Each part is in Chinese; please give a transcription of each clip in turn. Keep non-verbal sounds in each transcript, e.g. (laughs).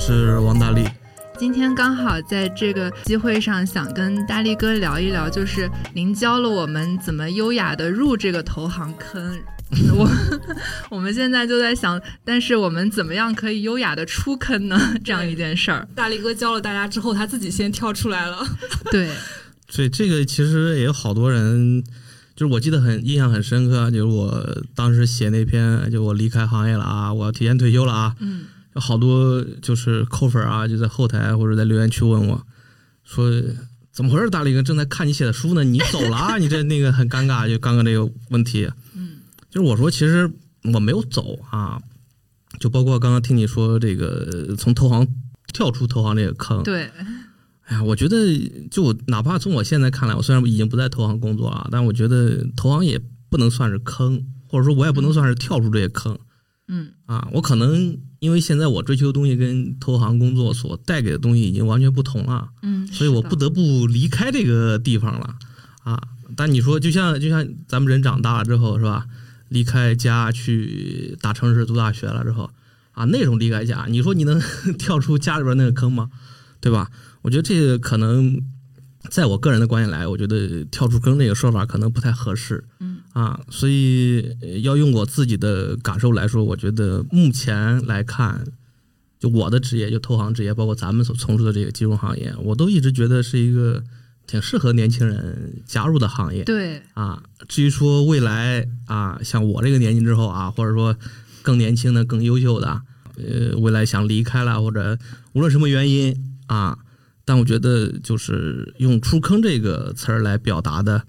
是王大力。今天刚好在这个机会上，想跟大力哥聊一聊，就是您教了我们怎么优雅的入这个投行坑。(laughs) 我我们现在就在想，但是我们怎么样可以优雅的出坑呢？这样一件事儿，大力哥教了大家之后，他自己先跳出来了。对，(laughs) 所以这个其实也有好多人。就是我记得很印象很深刻，就是我当时写那篇，就我离开行业了啊，我要提前退休了啊，嗯，有好多就是扣粉啊，就在后台或者在留言区问我，说怎么回事？大力哥正在看你写的书呢，你走了啊？(laughs) 你这那个很尴尬，就刚刚这个问题，嗯，就是我说其实我没有走啊，就包括刚刚听你说这个从投行跳出投行这个坑，对。哎呀，我觉得就哪怕从我现在看来，我虽然已经不在投行工作了，但我觉得投行也不能算是坑，或者说我也不能算是跳出这些坑。嗯啊，我可能因为现在我追求的东西跟投行工作所带给的东西已经完全不同了。嗯，所以我不得不离开这个地方了。啊，但你说就像就像咱们人长大了之后是吧？离开家去大城市读大学了之后啊，那种离开家，你说你能 (laughs) 跳出家里边那个坑吗？对吧？我觉得这个可能，在我个人的观点来，我觉得跳出坑这个说法可能不太合适。嗯啊，所以要用我自己的感受来说，我觉得目前来看，就我的职业，就投行职业，包括咱们所从事的这个金融行业，我都一直觉得是一个挺适合年轻人加入的行业。对啊，至于说未来啊，像我这个年纪之后啊，或者说更年轻的、更优秀的，呃，未来想离开了，或者无论什么原因啊。但我觉得，就是用“出坑”这个词儿来表达的，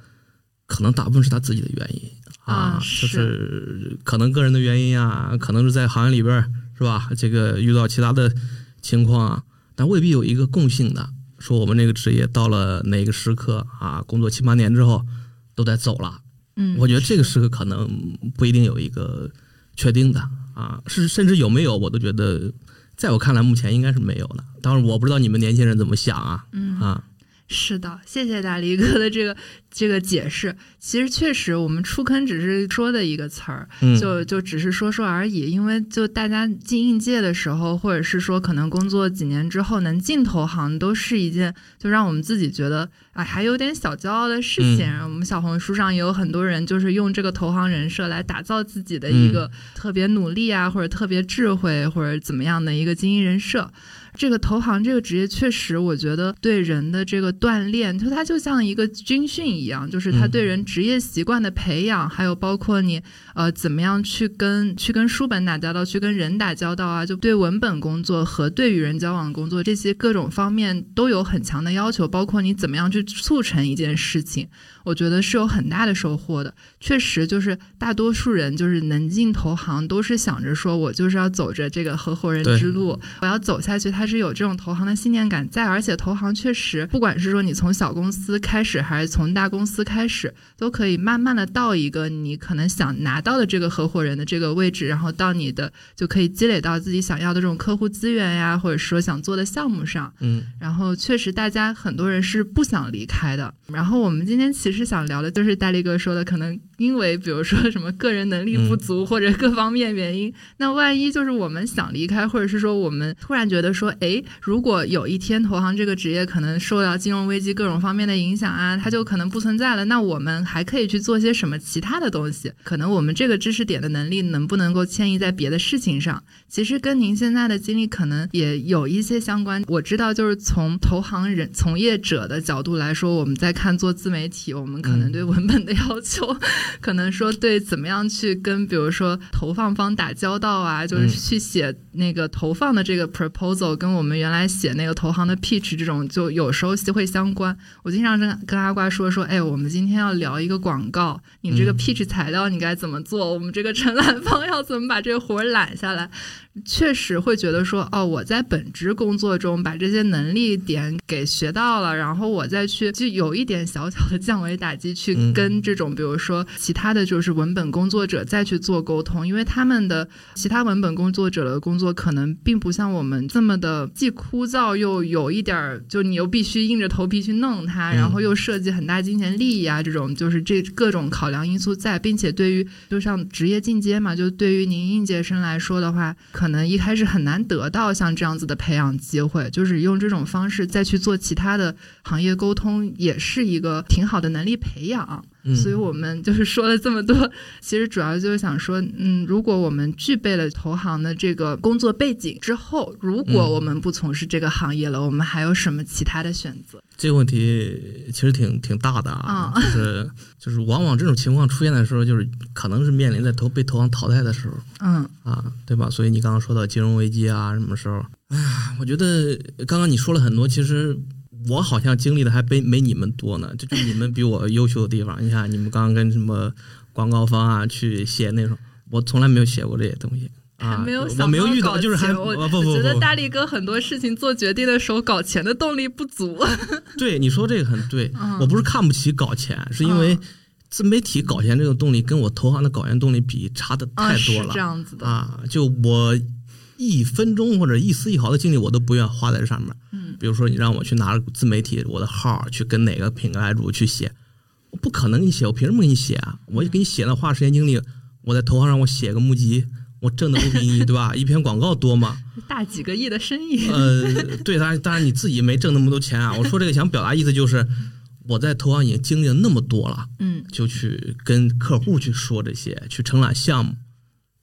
可能大部分是他自己的原因啊，就是可能个人的原因啊，可能是在行业里边是吧？这个遇到其他的情况啊，但未必有一个共性的，说我们这个职业到了哪个时刻啊，工作七八年之后都得走了。嗯，我觉得这个时刻可能不一定有一个确定的啊，是甚至有没有，我都觉得。在我看来，目前应该是没有的。当然，我不知道你们年轻人怎么想啊。嗯啊，是的，谢谢大力哥的这个这个解释。其实确实，我们出坑只是说的一个词儿，就就只是说说而已。因为就大家进应届的时候，或者是说可能工作几年之后能进投行，都是一件就让我们自己觉得啊还有点小骄傲的事情。我们小红书上也有很多人就是用这个投行人设来打造自己的一个特别努力啊，或者特别智慧或者怎么样的一个精英人设。这个投行这个职业确实，我觉得对人的这个锻炼，就它就像一个军训一样，就是它对人职业习惯的培养，还有包括你呃怎么样去跟去跟书本打交道，去跟人打交道啊，就对文本工作和对与人交往工作这些各种方面都有很强的要求，包括你怎么样去促成一件事情。我觉得是有很大的收获的，确实就是大多数人就是能进投行，都是想着说我就是要走着这个合伙人之路，我要走下去，他是有这种投行的信念感在，而且投行确实，不管是说你从小公司开始，还是从大公司开始，都可以慢慢的到一个你可能想拿到的这个合伙人的这个位置，然后到你的就可以积累到自己想要的这种客户资源呀，或者说想做的项目上，嗯，然后确实大家很多人是不想离开的，然后我们今天其实。其实想聊的就是大力哥说的，可能因为比如说什么个人能力不足或者各方面原因，那万一就是我们想离开，或者是说我们突然觉得说，哎，如果有一天投行这个职业可能受到金融危机各种方面的影响啊，它就可能不存在了，那我们还可以去做些什么其他的东西？可能我们这个知识点的能力能不能够迁移在别的事情上？其实跟您现在的经历可能也有一些相关。我知道，就是从投行人从业者的角度来说，我们在看做自媒体。我们可能对文本的要求，可能说对怎么样去跟比如说投放方打交道啊，就是去写那个投放的这个 proposal，跟我们原来写那个投行的 pitch 这种，就有时候会相关。我经常跟跟阿瓜说说，哎，我们今天要聊一个广告，你这个 pitch 材料你该怎么做？我们这个承揽方要怎么把这个活揽下来？确实会觉得说，哦，我在本职工作中把这些能力点给学到了，然后我再去就有一点小小的降维打击，去跟这种比如说其他的就是文本工作者再去做沟通，因为他们的其他文本工作者的工作。作可能并不像我们这么的既枯燥又有一点儿，就你又必须硬着头皮去弄它，然后又涉及很大金钱利益啊，这种就是这各种考量因素在，并且对于就像职业进阶嘛，就对于您应届生来说的话，可能一开始很难得到像这样子的培养机会，就是用这种方式再去做其他的行业沟通，也是一个挺好的能力培养。所以我们就是说了这么多，(laughs) 其实主要就是想说，嗯，如果我们具备了投行的这个工作背景之后，如果我们不从事这个行业了，我们还有什么其他的选择？这个问题其实挺挺大的啊，(laughs) 就是就是往往这种情况出现的时候，就是可能是面临在投被投行淘汰的时候，嗯啊，对吧？所以你刚刚说到金融危机啊，什么时候？哎呀，我觉得刚刚你说了很多，其实。我好像经历的还没没你们多呢，这就你们比我优秀的地方。你看，你们刚刚跟什么广告方啊去写那种，我从来没有写过这些东西啊，没有，我没有遇到，就是还我不不，觉得大力哥很多事情做决定的时候搞钱的动力不足。(laughs) 对，你说这个很对，我不是看不起搞钱，是因为自媒体搞钱这个动力跟我投行的搞钱动力比差的太多了，这样子的啊，就我。一分钟或者一丝一毫的精力，我都不愿花在这上面。嗯，比如说你让我去拿自媒体我的号去跟哪个品牌主去写，我不可能给你写，我凭什么给你写啊？我给你写那花时间精力，我在投行让我写个募集，我挣的不比你对吧？(laughs) 一篇广告多吗？大几个亿的生意。呃，对，当然当然你自己没挣那么多钱啊。我说这个想表达意思就是，我在投行已经经历了那么多了，嗯，就去跟客户去说这些，去承揽项目。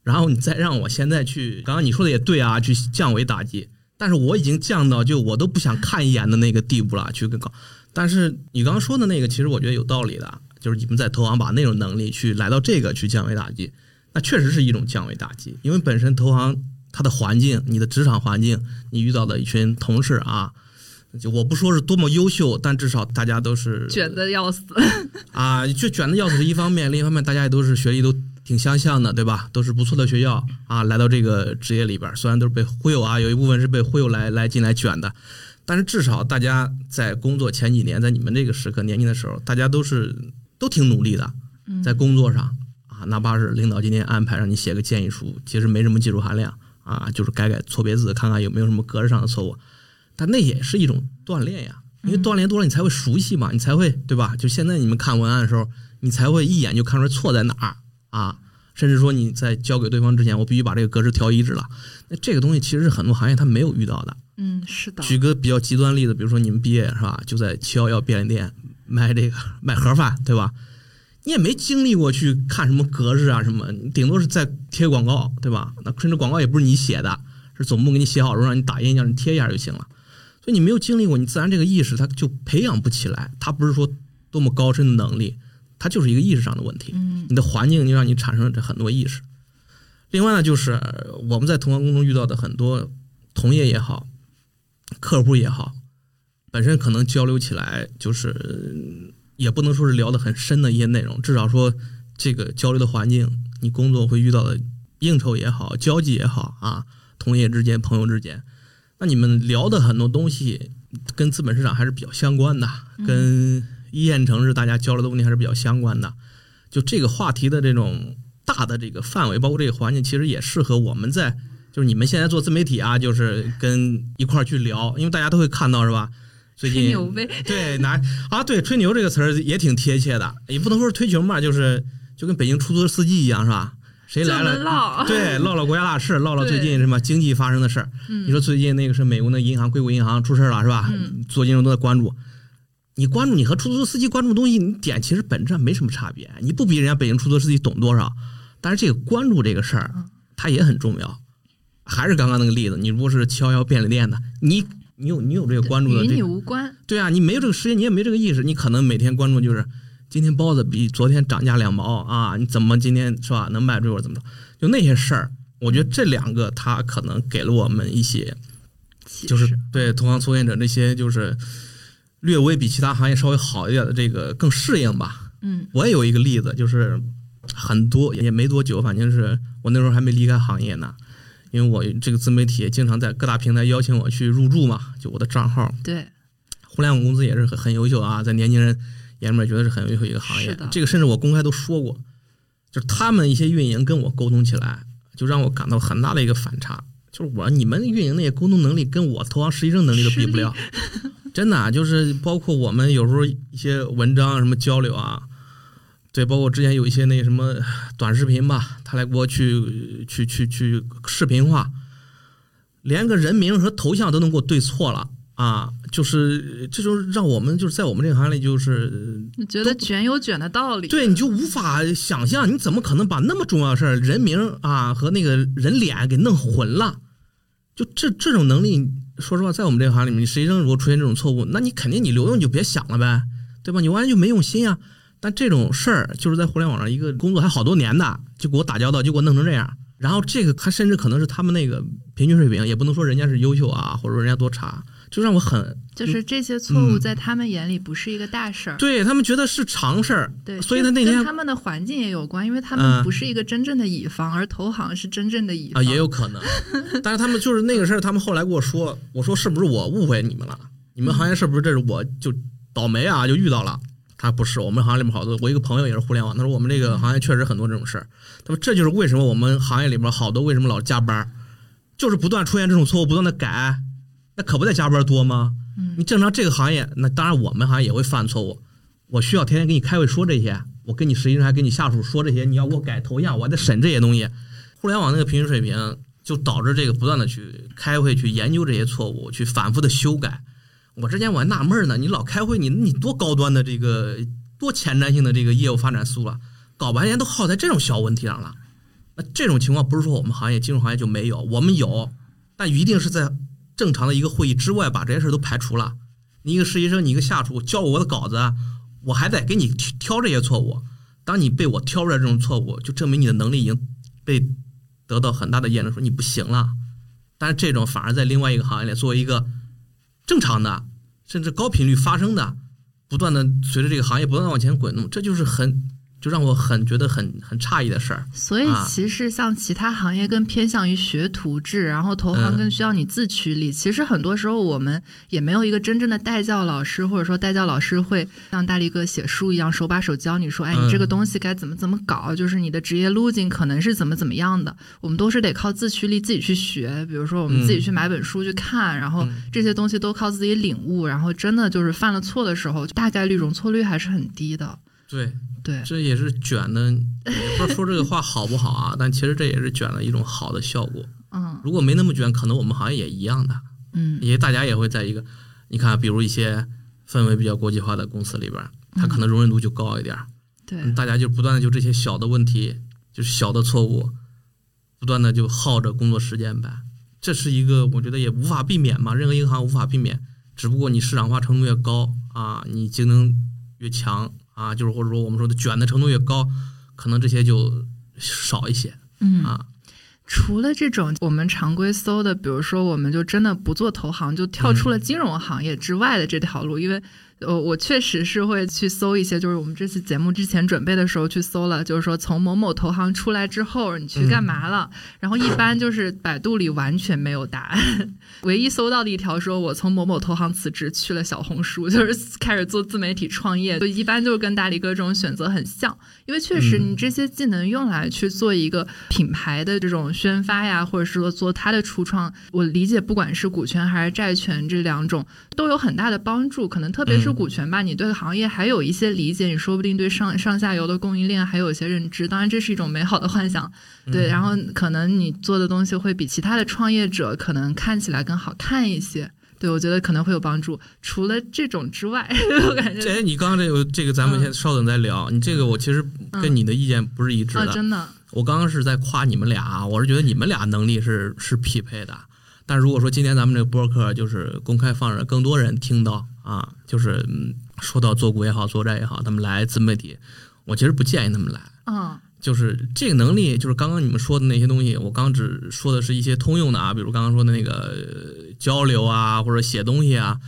然后你再让我现在去，刚刚你说的也对啊，去降维打击。但是我已经降到就我都不想看一眼的那个地步了，去搞。但是你刚刚说的那个，其实我觉得有道理的，就是你们在投行把那种能力去来到这个去降维打击，那确实是一种降维打击。因为本身投行它的环境，你的职场环境，你遇到的一群同事啊，就我不说是多么优秀，但至少大家都是卷的要死啊，就卷的要死是一方面，另一方面大家也都是学历都。挺相像的，对吧？都是不错的学校啊，来到这个职业里边，虽然都是被忽悠啊，有一部分是被忽悠来来进来卷的，但是至少大家在工作前几年，在你们这个时刻年轻的时候，大家都是都挺努力的，在工作上啊，哪怕是领导今天安排让你写个建议书，其实没什么技术含量啊，就是改改错别字，看看有没有什么格式上的错误，但那也是一种锻炼呀，因为锻炼多了，你才会熟悉嘛，你才会对吧？就现在你们看文案的时候，你才会一眼就看出来错在哪儿。啊，甚至说你在交给对方之前，我必须把这个格式调一致了。那这个东西其实是很多行业他没有遇到的。嗯，是的。举个比较极端例子，比如说你们毕业是吧，就在七幺幺便利店卖这个卖盒饭，对吧？你也没经历过去看什么格式啊什么，顶多是在贴广告，对吧？那甚至广告也不是你写的，是总部给你写好之后让你打印，让你贴一下就行了。所以你没有经历过，你自然这个意识它就培养不起来。它不是说多么高深的能力。它就是一个意识上的问题，你的环境就让你产生了这很多意识。另外呢，就是我们在同行工中遇到的很多同业也好，客户也好，本身可能交流起来就是也不能说是聊得很深的一些内容，至少说这个交流的环境，你工作会遇到的应酬也好，交际也好啊，同业之间、朋友之间，那你们聊的很多东西跟资本市场还是比较相关的，跟。一线城市，大家交流的问题还是比较相关的。就这个话题的这种大的这个范围，包括这个环境，其实也适合我们在就是你们现在做自媒体啊，就是跟一块儿去聊，因为大家都会看到是吧？最近对拿啊对吹牛这个词儿也挺贴切的，也不能说是吹牛嘛，就是就跟北京出租车司机一样是吧？谁来了？对，唠唠国家大事，唠唠最近什么经济发生的事儿。你说最近那个是美国那银行硅谷银行出事了是吧？做金融都在关注。你关注你和出租车司机关注的东西，你点其实本质上没什么差别。你不比人家北京出租车司机懂多少，但是这个关注这个事儿，它也很重要。还是刚刚那个例子，你如果是七幺幺便利店的，你你有你有这个关注的，与你无关。对啊，你没有这个时间，你也没这个意识，你可能每天关注就是今天包子比昨天涨价两毛啊，你怎么今天是吧能卖出去或者怎么着？就那些事儿，我觉得这两个它可能给了我们一些，就是对同行从业者那些就是。略微比其他行业稍微好一点的这个更适应吧。嗯，我也有一个例子，就是很多也没多久，反正是我那时候还没离开行业呢。因为我这个自媒体经常在各大平台邀请我去入驻嘛，就我的账号。对，互联网公司也是很很优秀啊，在年轻人眼里面觉得是很优秀一个行业。这个甚至我公开都说过，就是他们一些运营跟我沟通起来，就让我感到很大的一个反差。就是我你们运营那些沟通能力跟我投行实习生能力都比不了，真的就是包括我们有时候一些文章什么交流啊，对，包括之前有一些那什么短视频吧，他来给我去去去去视频化，连个人名和头像都能给我对错了。啊，就是这就让我们就是在我们这个行业里，就是觉得卷有卷的道理。对，你就无法想象，你怎么可能把那么重要的事儿，人名啊和那个人脸给弄混了？就这这种能力，说实话，在我们这个行里面，你实习生如果出现这种错误，那你肯定你留用就别想了呗，对吧？你完全就没用心啊。但这种事儿就是在互联网上一个工作还好多年的，就给我打交道，就给我弄成这样。然后这个他甚至可能是他们那个平均水平，也不能说人家是优秀啊，或者说人家多差。就让我很，就是这些错误在他们眼里不是一个大事儿，对他们觉得是常事儿，对，所以他那天他们的环境也有关，因为他们不是一个真正的乙方，而投行是真正的乙方啊，也有可能。(laughs) 但是他们就是那个事儿，他们后来跟我说，我说是不是我误会你们了？你们行业是不是这是我就倒霉啊？就遇到了？他不是，我们行业里面好多，我一个朋友也是互联网，他说我们这个行业确实很多这种事儿。他说这就是为什么我们行业里面好多为什么老加班，就是不断出现这种错误，不断的改，那可不得加班多吗？你正常这个行业，那当然我们行业也会犯错误。我需要天天给你开会说这些，我跟你实习生还跟你下属说这些，你要给我改头像，我还得审这些东西。互联网那个平均水平，就导致这个不断的去开会去研究这些错误，去反复的修改。我之前我还纳闷呢，你老开会，你你多高端的这个多前瞻性的这个业务发展思路啊，搞半天都耗在这种小问题上了。那这种情况不是说我们行业金融行业就没有，我们有，但一定是在。正常的一个会议之外，把这些事都排除了。你一个实习生，你一个下属交我的稿子，我还得给你挑这些错误。当你被我挑出来这种错误，就证明你的能力已经被得到很大的验证，说你不行了。但是这种反而在另外一个行业里，作为一个正常的，甚至高频率发生的，不断的随着这个行业不断的往前滚动，这就是很。就让我很觉得很很诧异的事儿，所以其实像其他行业更偏向于学徒制，然后投行更需要你自驱力。其实很多时候我们也没有一个真正的代教老师，或者说代教老师会像大力哥写书一样手把手教你说，哎，你这个东西该怎么怎么搞，就是你的职业路径可能是怎么怎么样的。我们都是得靠自驱力自己去学，比如说我们自己去买本书去看，然后这些东西都靠自己领悟，然后真的就是犯了错的时候，大概率容错率还是很低的。对。对，这也是卷的，也不知道说这个话好不好啊？但其实这也是卷的一种好的效果。嗯，如果没那么卷，可能我们行业也一样的。嗯，因为大家也会在一个，你看，比如一些氛围比较国际化的公司里边，它可能容忍度就高一点。对，大家就不断的就这些小的问题，就是小的错误，不断的就耗着工作时间呗。这是一个我觉得也无法避免嘛，任何一个行业无法避免。只不过你市场化程度越高啊，你竞争越强。啊，就是或者说我们说的卷的程度越高，可能这些就少一些。嗯啊，除了这种我们常规搜的，比如说我们就真的不做投行，就跳出了金融行业之外的这条路，因为。呃，我确实是会去搜一些，就是我们这次节目之前准备的时候去搜了，就是说从某某投行出来之后，你去干嘛了？然后一般就是百度里完全没有答案，(laughs) 唯一搜到的一条说，我从某某投行辞职去了小红书，(laughs) 就是开始做自媒体创业。就一般就是跟大力哥这种选择很像，因为确实你这些技能用来去做一个品牌的这种宣发呀，或者是说做它的初创，我理解不管是股权还是债权这两种都有很大的帮助，可能特别是。股权吧，你对行业还有一些理解，你说不定对上上下游的供应链还有一些认知。当然，这是一种美好的幻想，(laughs) 对。然后可能你做的东西会比其他的创业者可能看起来更好看一些。对我觉得可能会有帮助。除了这种之外，(laughs) 我感觉这你刚刚这个这个，咱们先稍等再聊。你这个我其实跟你的意见不是一致的，真的。我刚刚是在夸你们俩，我是觉得你们俩能力是是匹配的。但如果说今天咱们这个播客就是公开放着，更多人听到啊，就是说到做股也好，做债也好，他们来自媒体，我其实不建议他们来。嗯，就是这个能力，就是刚刚你们说的那些东西，我刚只说的是一些通用的啊，比如刚刚说的那个交流啊，或者写东西啊，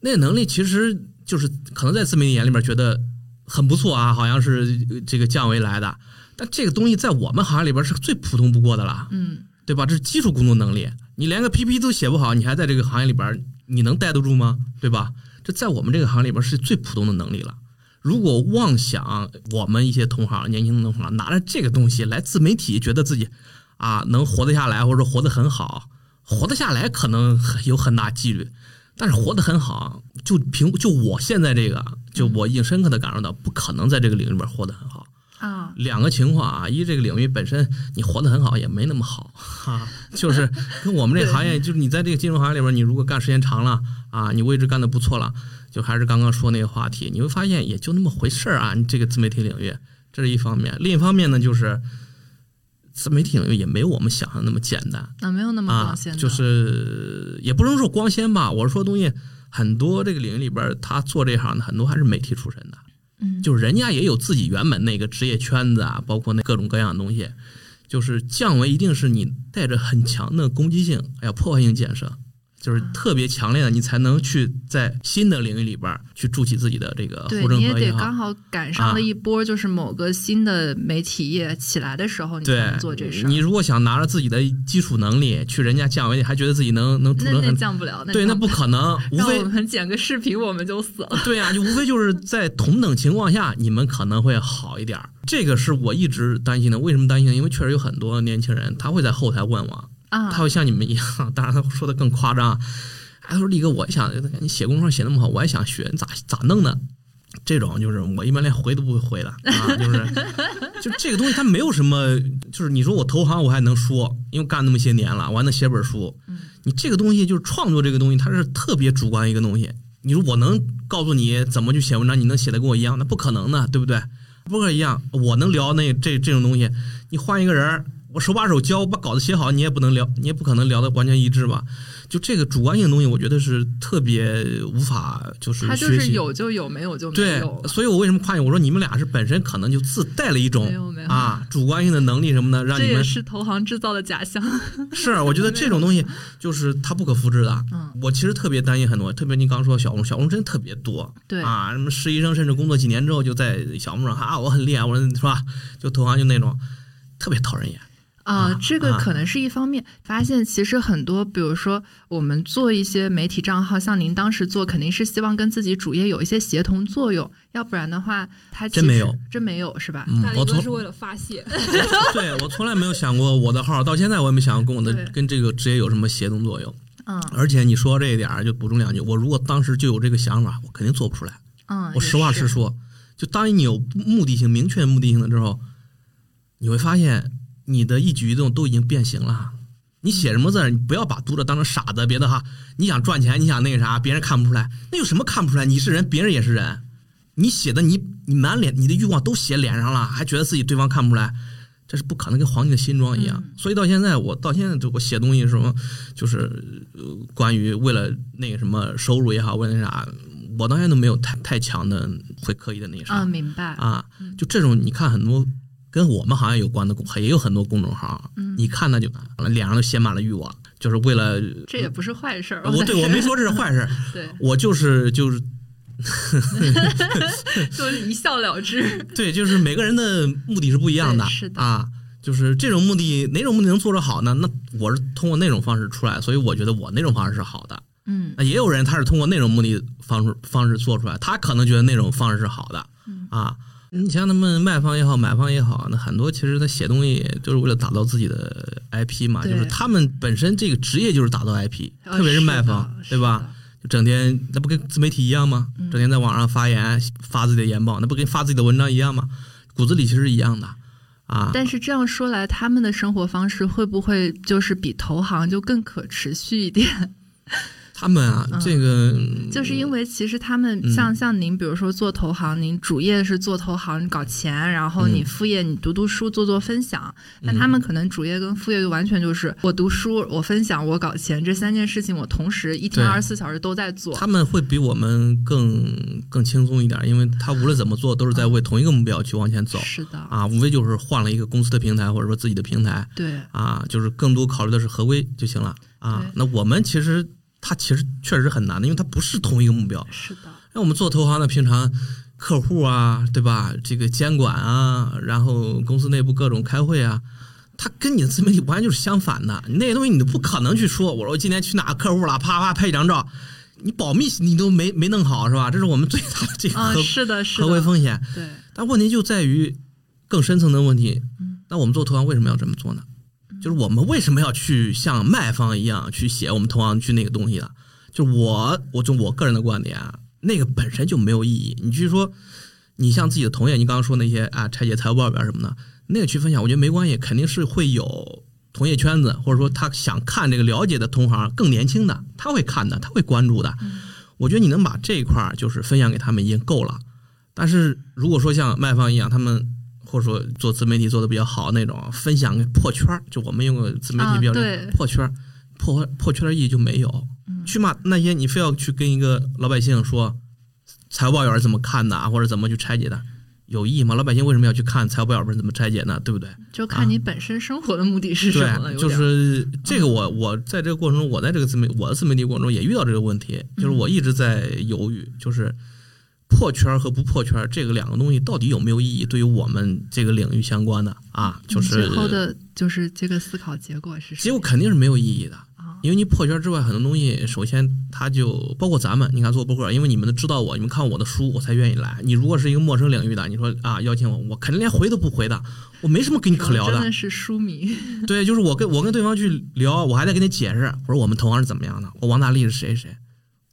那能力其实就是可能在自媒体眼里面觉得很不错啊，好像是这个降维来的，但这个东西在我们行业里边是最普通不过的了。嗯。对吧？这是基础工作能力，你连个 PPT 都写不好，你还在这个行业里边，你能待得住吗？对吧？这在我们这个行里边是最普通的能力了。如果妄想我们一些同行、年轻的同行拿着这个东西来自媒体，觉得自己啊能活得下来，或者活得很好，活得下来可能有很大几率，但是活得很好，就凭就我现在这个，就我已经深刻的感受到，不可能在这个领域里边活得很好。啊，两个情况啊，一这个领域本身你活得很好也没那么好。哈、(laughs) 就是跟我们这个行业，就是你在这个金融行业里边，你如果干时间长了啊，你位置干得不错了，就还是刚刚说那个话题，你会发现也就那么回事儿啊。你这个自媒体领域，这是一方面，另一方面呢，就是自媒体领域也没有我们想象那么简单。啊，没有那么啊光鲜，的，就是也不能说光鲜吧，我是说东西很多这个领域里边，他做这行的很多还是媒体出身的。嗯，就是人家也有自己原本那个职业圈子啊，包括那各种各样的东西，就是降维一定是你带着很强的攻击性，还有破坏性建设，就是特别强烈的，你才能去在新的领域里边去筑起自己的这个对，护城你也得刚。好赶上了一波，就是某个新的媒体业起来的时候，你才能做这事。你如果想拿着自己的基础能力去人家降维，还觉得自己能能筑那那降不了，对，那不可能，(laughs) 无非我们剪个视频我们就死了。(laughs) 对呀、就无非就是在同等情况下，你们可能会好一点儿。这个是我一直担心的。为什么担心呢？因为确实有很多年轻人，他会在后台问我，啊，他会像你们一样，当然他说的更夸张。(laughs) 哎，他说力哥，我也想你写公众号写那么好，我也想学，你咋咋弄的？这种就是我一般连回都不会回的啊，就是 (laughs) 就这个东西它没有什么，就是你说我投行我还能说，因为干那么些年了，我还能写本书。你这个东西就是创作这个东西，它是特别主观一个东西。你说我能告诉你怎么去写文章，你能写的跟我一样，那不可能的，对不对？不可一样，我能聊那这这种东西，你换一个人儿，我手把手教，我把稿子写好，你也不能聊，你也不可能聊的完全一致吧？就这个主观性的东西，我觉得是特别无法就是他就。是有就有，没有就没有，对。所以我为什么夸你？我说你们俩是本身可能就自带了一种没有没有啊 (laughs) 主观性的能力什么的，让这也你们是投行制造的假象。(laughs) 是，我觉得这种东西就是它不可复制的。嗯我其实特别担心很多，特别你刚说小红，小红真特别多。对啊，什么实习生甚至工作几年之后就在小红书上啊，我很厉害，我说是吧？就投行就那种特别讨人厌。啊啊，这个啊可能是一方面。发现其实很多，比如说我们做一些媒体账号，像您当时做，肯定是希望跟自己主业有一些协同作用，要不然的话，它真没有，真没有是吧？我从是为了发泄，(laughs) 对我从来没有想过我的号，到现在我也没想过跟我的跟这个职业有什么协同作用。嗯而且你说这一点儿，就补充两句，我如果当时就有这个想法，我肯定做不出来。嗯，我实话实说，就当你有目的性、明确目的性的之后，你会发现你的一举一动都已经变形了。你写什么字，你不要把读者当成傻子，别的哈。你想赚钱，你想那个啥，别人看不出来，那有什么看不出来？你是人，别人也是人。你写的你你满脸你的欲望都写脸上了，还觉得自己对方看不出来，这是不可能，跟皇帝的新装一样。嗯所以到现在，我到现在就我写东西什么，就是、呃、关于为了那个什么收入也好，为了那啥，我到现在都没有太太强的会刻意的那啥。啊，明白。啊，就这种你看很多跟我们行业有关的公，也有很多公众号，嗯你看那就脸上都写满了欲望，就是为了这也不是坏事儿。我对我没说这是坏事，(laughs) 对，我就是就是 (laughs) 就是一笑了之。(laughs) 对，就是每个人的目的是不一样的，是的啊。就是这种目的，哪种目的能做得好呢？那我是通过那种方式出来，所以我觉得我那种方式是好的。嗯那也有人他是通过那种目的方式方式做出来，他可能觉得那种方式是好的嗯啊。你像他们卖方也好，买方也好，那很多其实他写东西就是为了打造自己的 IP 嘛，就是他们本身这个职业就是打造 IP，呃特别是卖方，对吧？就整天那不跟自媒体一样吗？嗯整天在网上发言发自己的研报，那不跟发自己的文章一样吗？骨子里其实是一样的啊。但是这样说来，他们的生活方式会不会就是比投行就更可持续一点？他们啊，嗯这个就是因为其实他们嗯。像像您，比如说做投行，您主业是做投行搞钱，然后你嗯副业你读读书做做分享，那他们可能主业跟副业就完全就是我读书、我分享、我搞钱这三件事情，我同时一天对。二十四小时都在做。他们会比我们更更轻松一点，因为他无论怎么做，都是在为同一个目标去往前走。是的，啊，无非就是换了一个公司的平台，或者说自己的平台对，啊，就是更多考虑的是合规就行了。啊。那我们其实它其实确实很难的，因为它不是同一个目标。是的，那我们做投行的，平常客户啊，对吧？这个监管啊，然后公司内部各种开会啊，它跟你的自媒体完全就是相反的。你那些东西你都不可能去说，我说我今天去哪个客户了，啪啪拍一张照，你保密你都没没弄好是吧？这是我们最大的这个是的，是合规，风险。对，但问题就在于更深层的问题嗯。那我们做投行为什么要这么做呢？就是我们为什么要去像卖方一样去写我们同行去那个东西呢？就是我，我从我个人的观点啊，那个本身就没有意义。你去说，你像自己的同业，你刚刚说那些啊，拆解财务报表什么的，那个去分享，我觉得没关系，肯定是会有同业圈子，或者说他想看这个了解的同行更年轻的，他会看的，他会关注的。我觉得你能把这一块儿就是分享给他们已经够了。但是如果说像卖方一样，他们或者说做自媒体做的比较好那种，分享破圈儿，就我们用个自媒体比较破圈儿，破破圈的意义就没有。去骂那些你非要去跟一个老百姓说财务报表是怎么看的，或者怎么去拆解的，有意义吗？老百姓为什么要去看财务报表是怎么拆解呢？对不对？就看你本身生活的目的是什么了。就是这个，我我在这个过程中，我在这个自媒我的自媒体过程中也遇到这个问题，就是我一直在犹豫，就是破圈和不破圈这个两个东西到底有没有意义？对于我们这个领域相关的啊，就是最后的就是这个思考结果是？结果肯定是没有意义的。因为你破圈之外，很多东西，首先它就包括咱们，你看做博客，因为你们都知道我，你们看我的书，我才愿意来。你如果是一个陌生领域的，你说啊邀请我，我肯定连回都不回的，我没什么跟你可聊的。真的是书迷。对，就是我跟我跟对方去聊，我还得跟你解释，我说我们同行是怎么样的，我王大力是谁谁。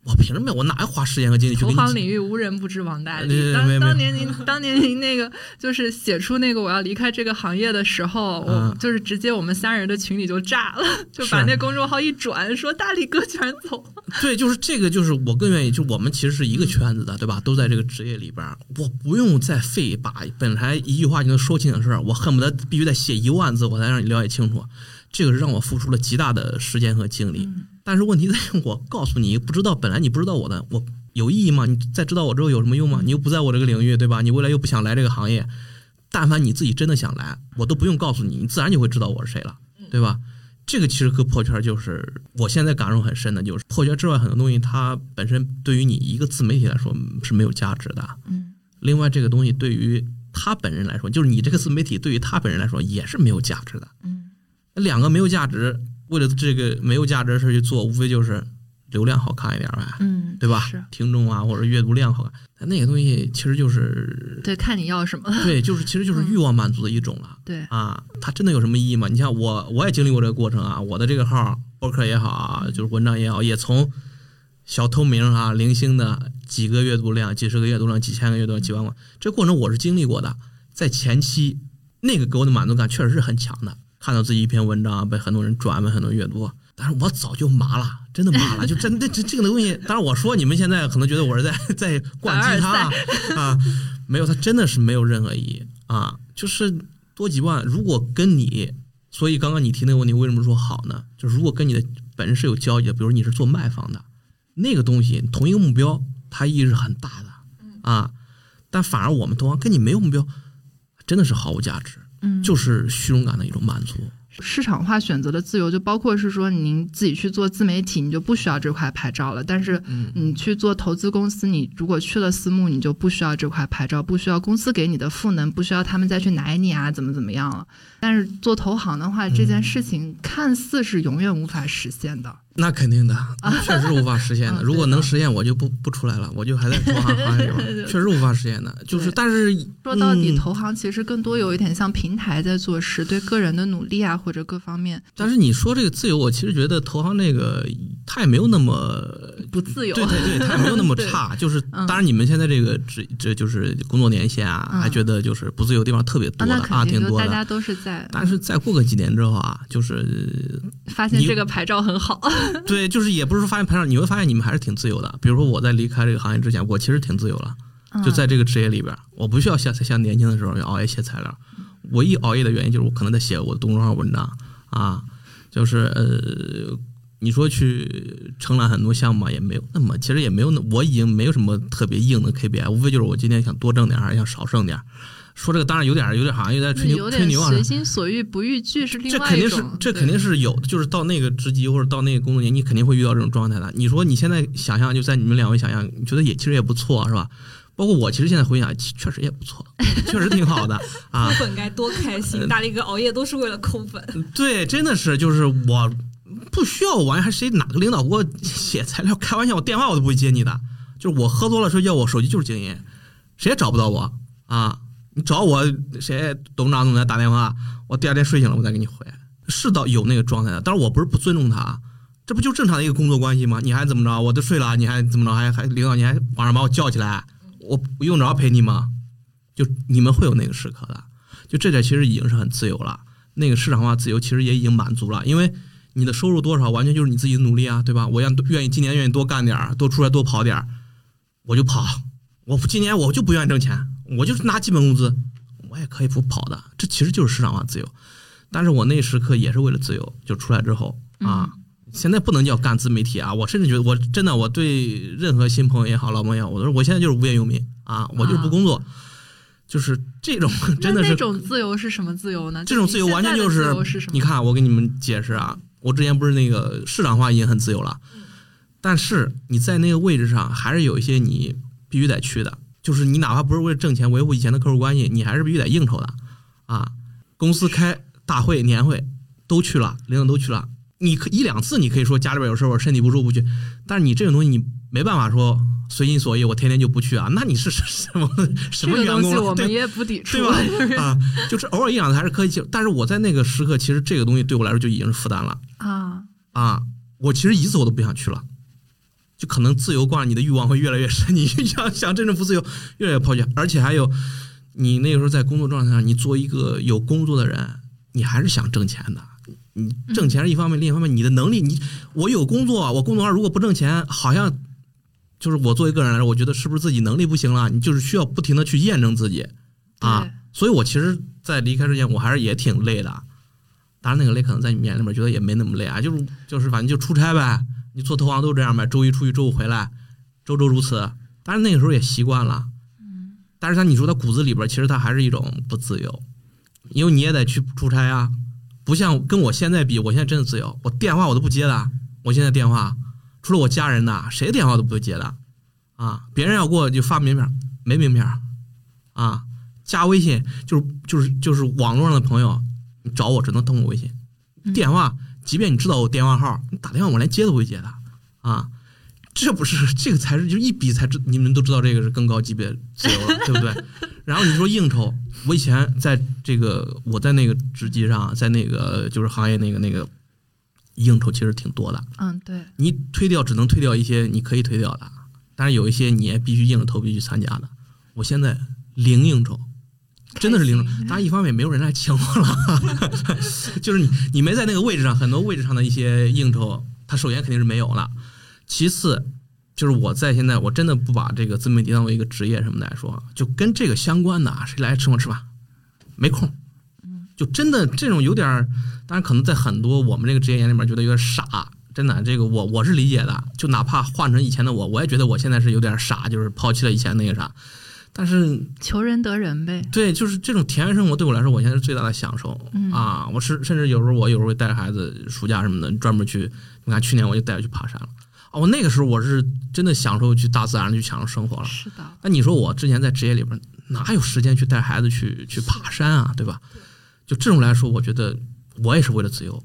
我凭什么？我哪有花时间和精力去？投行领域无人不知王大力。当当年您当年您那个就是写出那个我要离开这个行业的时候，我就是直接我们三人的群里就炸了，就把那公众号一转，说大力哥全走了。对，就是这个，就是我更愿意，就我们其实是一个圈子的，对吧？都在这个职业里边，我不用再费把本来一句话就能说清的事儿，我恨不得必须得写一万字，我才让你了解清楚。这个是让我付出了极大的时间和精力。但是问题在于，我告诉你不知道，本来你不知道我的，我有意义吗？你再知道我之后有什么用吗？你又不在我这个领域，对吧？你未来又不想来这个行业，但凡你自己真的想来，我都不用告诉你，你自然就会知道我是谁了，对吧？这个其实和破圈就是，我现在感受很深的，就是破圈之外很多东西，它本身对于你一个自媒体来说是没有价值的。嗯。另外，这个东西对于他本人来说，就是你这个自媒体对于他本人来说也是没有价值的。嗯。两个没有价值。为了这个没有价值的事去做，无非就是流量好看一点呗，嗯，对吧？听众啊，或者阅读量好看，那个东西其实就是对，看你要什么。(laughs) 对，就是其实就是欲望满足的一种了。对啊，它真的有什么意义吗？你像我，我也经历过这个过程啊。我的这个号博客也好，就是文章也好，也从小透明啊，零星的几个阅读量、几十个阅读量、几千个阅读量、几万个，这过程我是经历过的。在前期，那个给我的满足感确实是很强的。看到自己一篇文章被很多人转，被很多阅读，但是我早就麻了，真的麻了，(laughs) 就真的这这个东西。当然我说你们现在可能觉得我是在在灌鸡汤啊，没有，它真的是没有任何意义啊，就是多几万。如果跟你，所以刚刚你提那个问题，为什么说好呢？就是如果跟你的本身是有交集的，比如你是做卖方的，那个东西同一个目标，它意义是很大的啊。但反而我们同行跟你没有目标，真的是毫无价值。嗯，就是虚荣感的一种满足。市场化选择的自由，就包括是说，您自己去做自媒体，你就不需要这块牌照了。但是，你去做投资公司，你如果去了私募，你就不需要这块牌照，不需要公司给你的赋能，不需要他们再去奶你啊，怎么怎么样了。但是做投行的话，这件事情看似是永远无法实现的。那肯定的，确实无法实现的。如果能实现，我就不不出来了，我就还在投行 (laughs) 行业里确实无法实现的，就是，但是说到底，投行其实更多有一点像平台在做事，对个人的努力啊或者各方面。但是你说这个自由，我其实觉得投行那个它也没有那么不自由，对对对，它也没有那么 (laughs) 差。就是当然你们现在这个这这就是工作年限啊，还觉得就是不自由地方特别多的啊，挺多的。大家都是在，但是再过个几年之后啊，就是发现这个牌照很好。(laughs) 对，就是也不是说发现牌照，你会发现你们还是挺自由的。比如说我在离开这个行业之前，我其实挺自由了，就在这个职业里边，我不需要像像年轻的时候要熬夜写材料。唯一熬夜的原因就是我可能在写我的公众号文章啊，就是呃，你说去承揽很多项目也没有那么，其实也没有那，我已经没有什么特别硬的 KPI，无非就是我今天想多挣点还是想少挣点。说这个当然有点有点好像又在吹牛吹牛啊，随心所欲不逾矩是另外一种。这肯定是这肯定是有，就是到那个职级或者到那个工作年，你肯定会遇到这种状态的。你说你现在想象，就在你们两位想象，你觉得也其实也不错，是吧？包括我其实现在回想，确实也不错，确实挺好的 (laughs) 啊。扣本该多开心，大力哥熬夜都是为了扣粉。对，真的是就是我不需要玩，还谁哪个领导给我写材料？开玩笑，我电话我都不会接你的。就是我喝多了睡觉，我手机就是静音，谁也找不到我啊。你找我谁董事长总裁打电话，我第二天睡醒了我再给你回，是到有那个状态的，但是我不是不尊重他，这不就正常的一个工作关系吗？你还怎么着？我都睡了，你还怎么着？还还领导你还晚上把我叫起来，我用着陪你吗？就你们会有那个时刻的，就这点其实已经是很自由了。那个市场化自由其实也已经满足了，因为你的收入多少完全就是你自己的努力啊，对吧？我愿愿意今年愿意多干点儿，多出来多跑点儿，我就跑。我今年我就不愿意挣钱，我就是拿基本工资，我也可以不跑的。这其实就是市场化自由。但是我那时刻也是为了自由，就出来之后啊，现在不能叫干自媒体啊。我甚至觉得，我真的我对任何新朋友也好，老朋友我说我现在就是无业游民啊，我就是不工作。就是这种，(laughs) 真的是那种自由是什么自由呢？这种自由完全就是，你看，我给你们解释啊，我之前不是那个市场化已经很自由了，但是你在那个位置上还是有一些你必须得去的，就是你哪怕不是为了挣钱维护以前的客户关系，你还是必须得应酬的啊。公司开大会、年会都去了，领导都去了，你可一两次你可以说家里边有事儿，我身体不舒服去，但是你这种东西你没办法说。随心所欲，我天天就不去啊？那你是什么 (laughs) 什么员工？我们也不抵触，对吧？啊，(laughs) 就是偶尔一两次还是可以接，但是我在那个时刻，其实这个东西对我来说就已经是负担了啊啊！我其实一次我都不想去了，就可能自由惯了，你的欲望会越来越深，(laughs) 你想想真正不自由，越来越抛弃。而且还有，你那个时候在工作状态上，你做一个有工作的人，你还是想挣钱的。你挣钱是一方面，另一方面，你的能力，你我有工作，我工作上如果不挣钱，好像。就是我作为个人来说，我觉得是不是自己能力不行了？你就是需要不停的去验证自己啊。所以我其实，在离开之前，我还是也挺累的。当然，那个累可能在你眼里面觉得也没那么累啊，就是就是反正就出差呗。你做投行都这样呗，周一出去，周五回来，周周如此。但是那个时候也习惯了。嗯。但是他你说他骨子里边，其实他还是一种不自由，因为你也得去出差啊。不像跟我现在比，我现在真的自由，我电话我都不接的。我现在电话。除了我家人的，谁电话都不会接的，啊，别人要给我就发名片，没名片，啊，加微信就是就是就是网络上的朋友，你找我只能通过微信，电话，即便你知道我电话号，你打电话我连接都不会接的，啊，这不是这个才是就一比才知，你们都知道这个是更高级别自由了，(laughs) 对不对？然后你说应酬，我以前在这个我在那个职级上，在那个就是行业那个那个。应酬其实挺多的，嗯，对，你推掉只能推掉一些你可以推掉的，但是有一些你也必须硬着头皮去参加的。我现在零应酬，真的是零。当然，一方面没有人来请我了，(laughs) 就是你你没在那个位置上，很多位置上的一些应酬，他首先肯定是没有了。其次，就是我在现在我真的不把这个自媒体当为一个职业什么的来说，就跟这个相关的，谁来请我吃饭，没空。就真的这种有点儿，当然可能在很多我们这个职业眼里面觉得有点傻，真的，这个我我是理解的。就哪怕换成以前的我，我也觉得我现在是有点傻，就是抛弃了以前那个啥。但是求人得人呗。对，就是这种田园生活对我来说，我现在是最大的享受啊！我是甚至有时候我有时候会带着孩子暑假什么的专门去，你看去年我就带着去爬山了啊！我那个时候我是真的享受去大自然去享受生活了。是的。那你说我之前在职业里边哪有时间去带孩子去去爬山啊？对吧？就这种来说，我觉得我也是为了自由。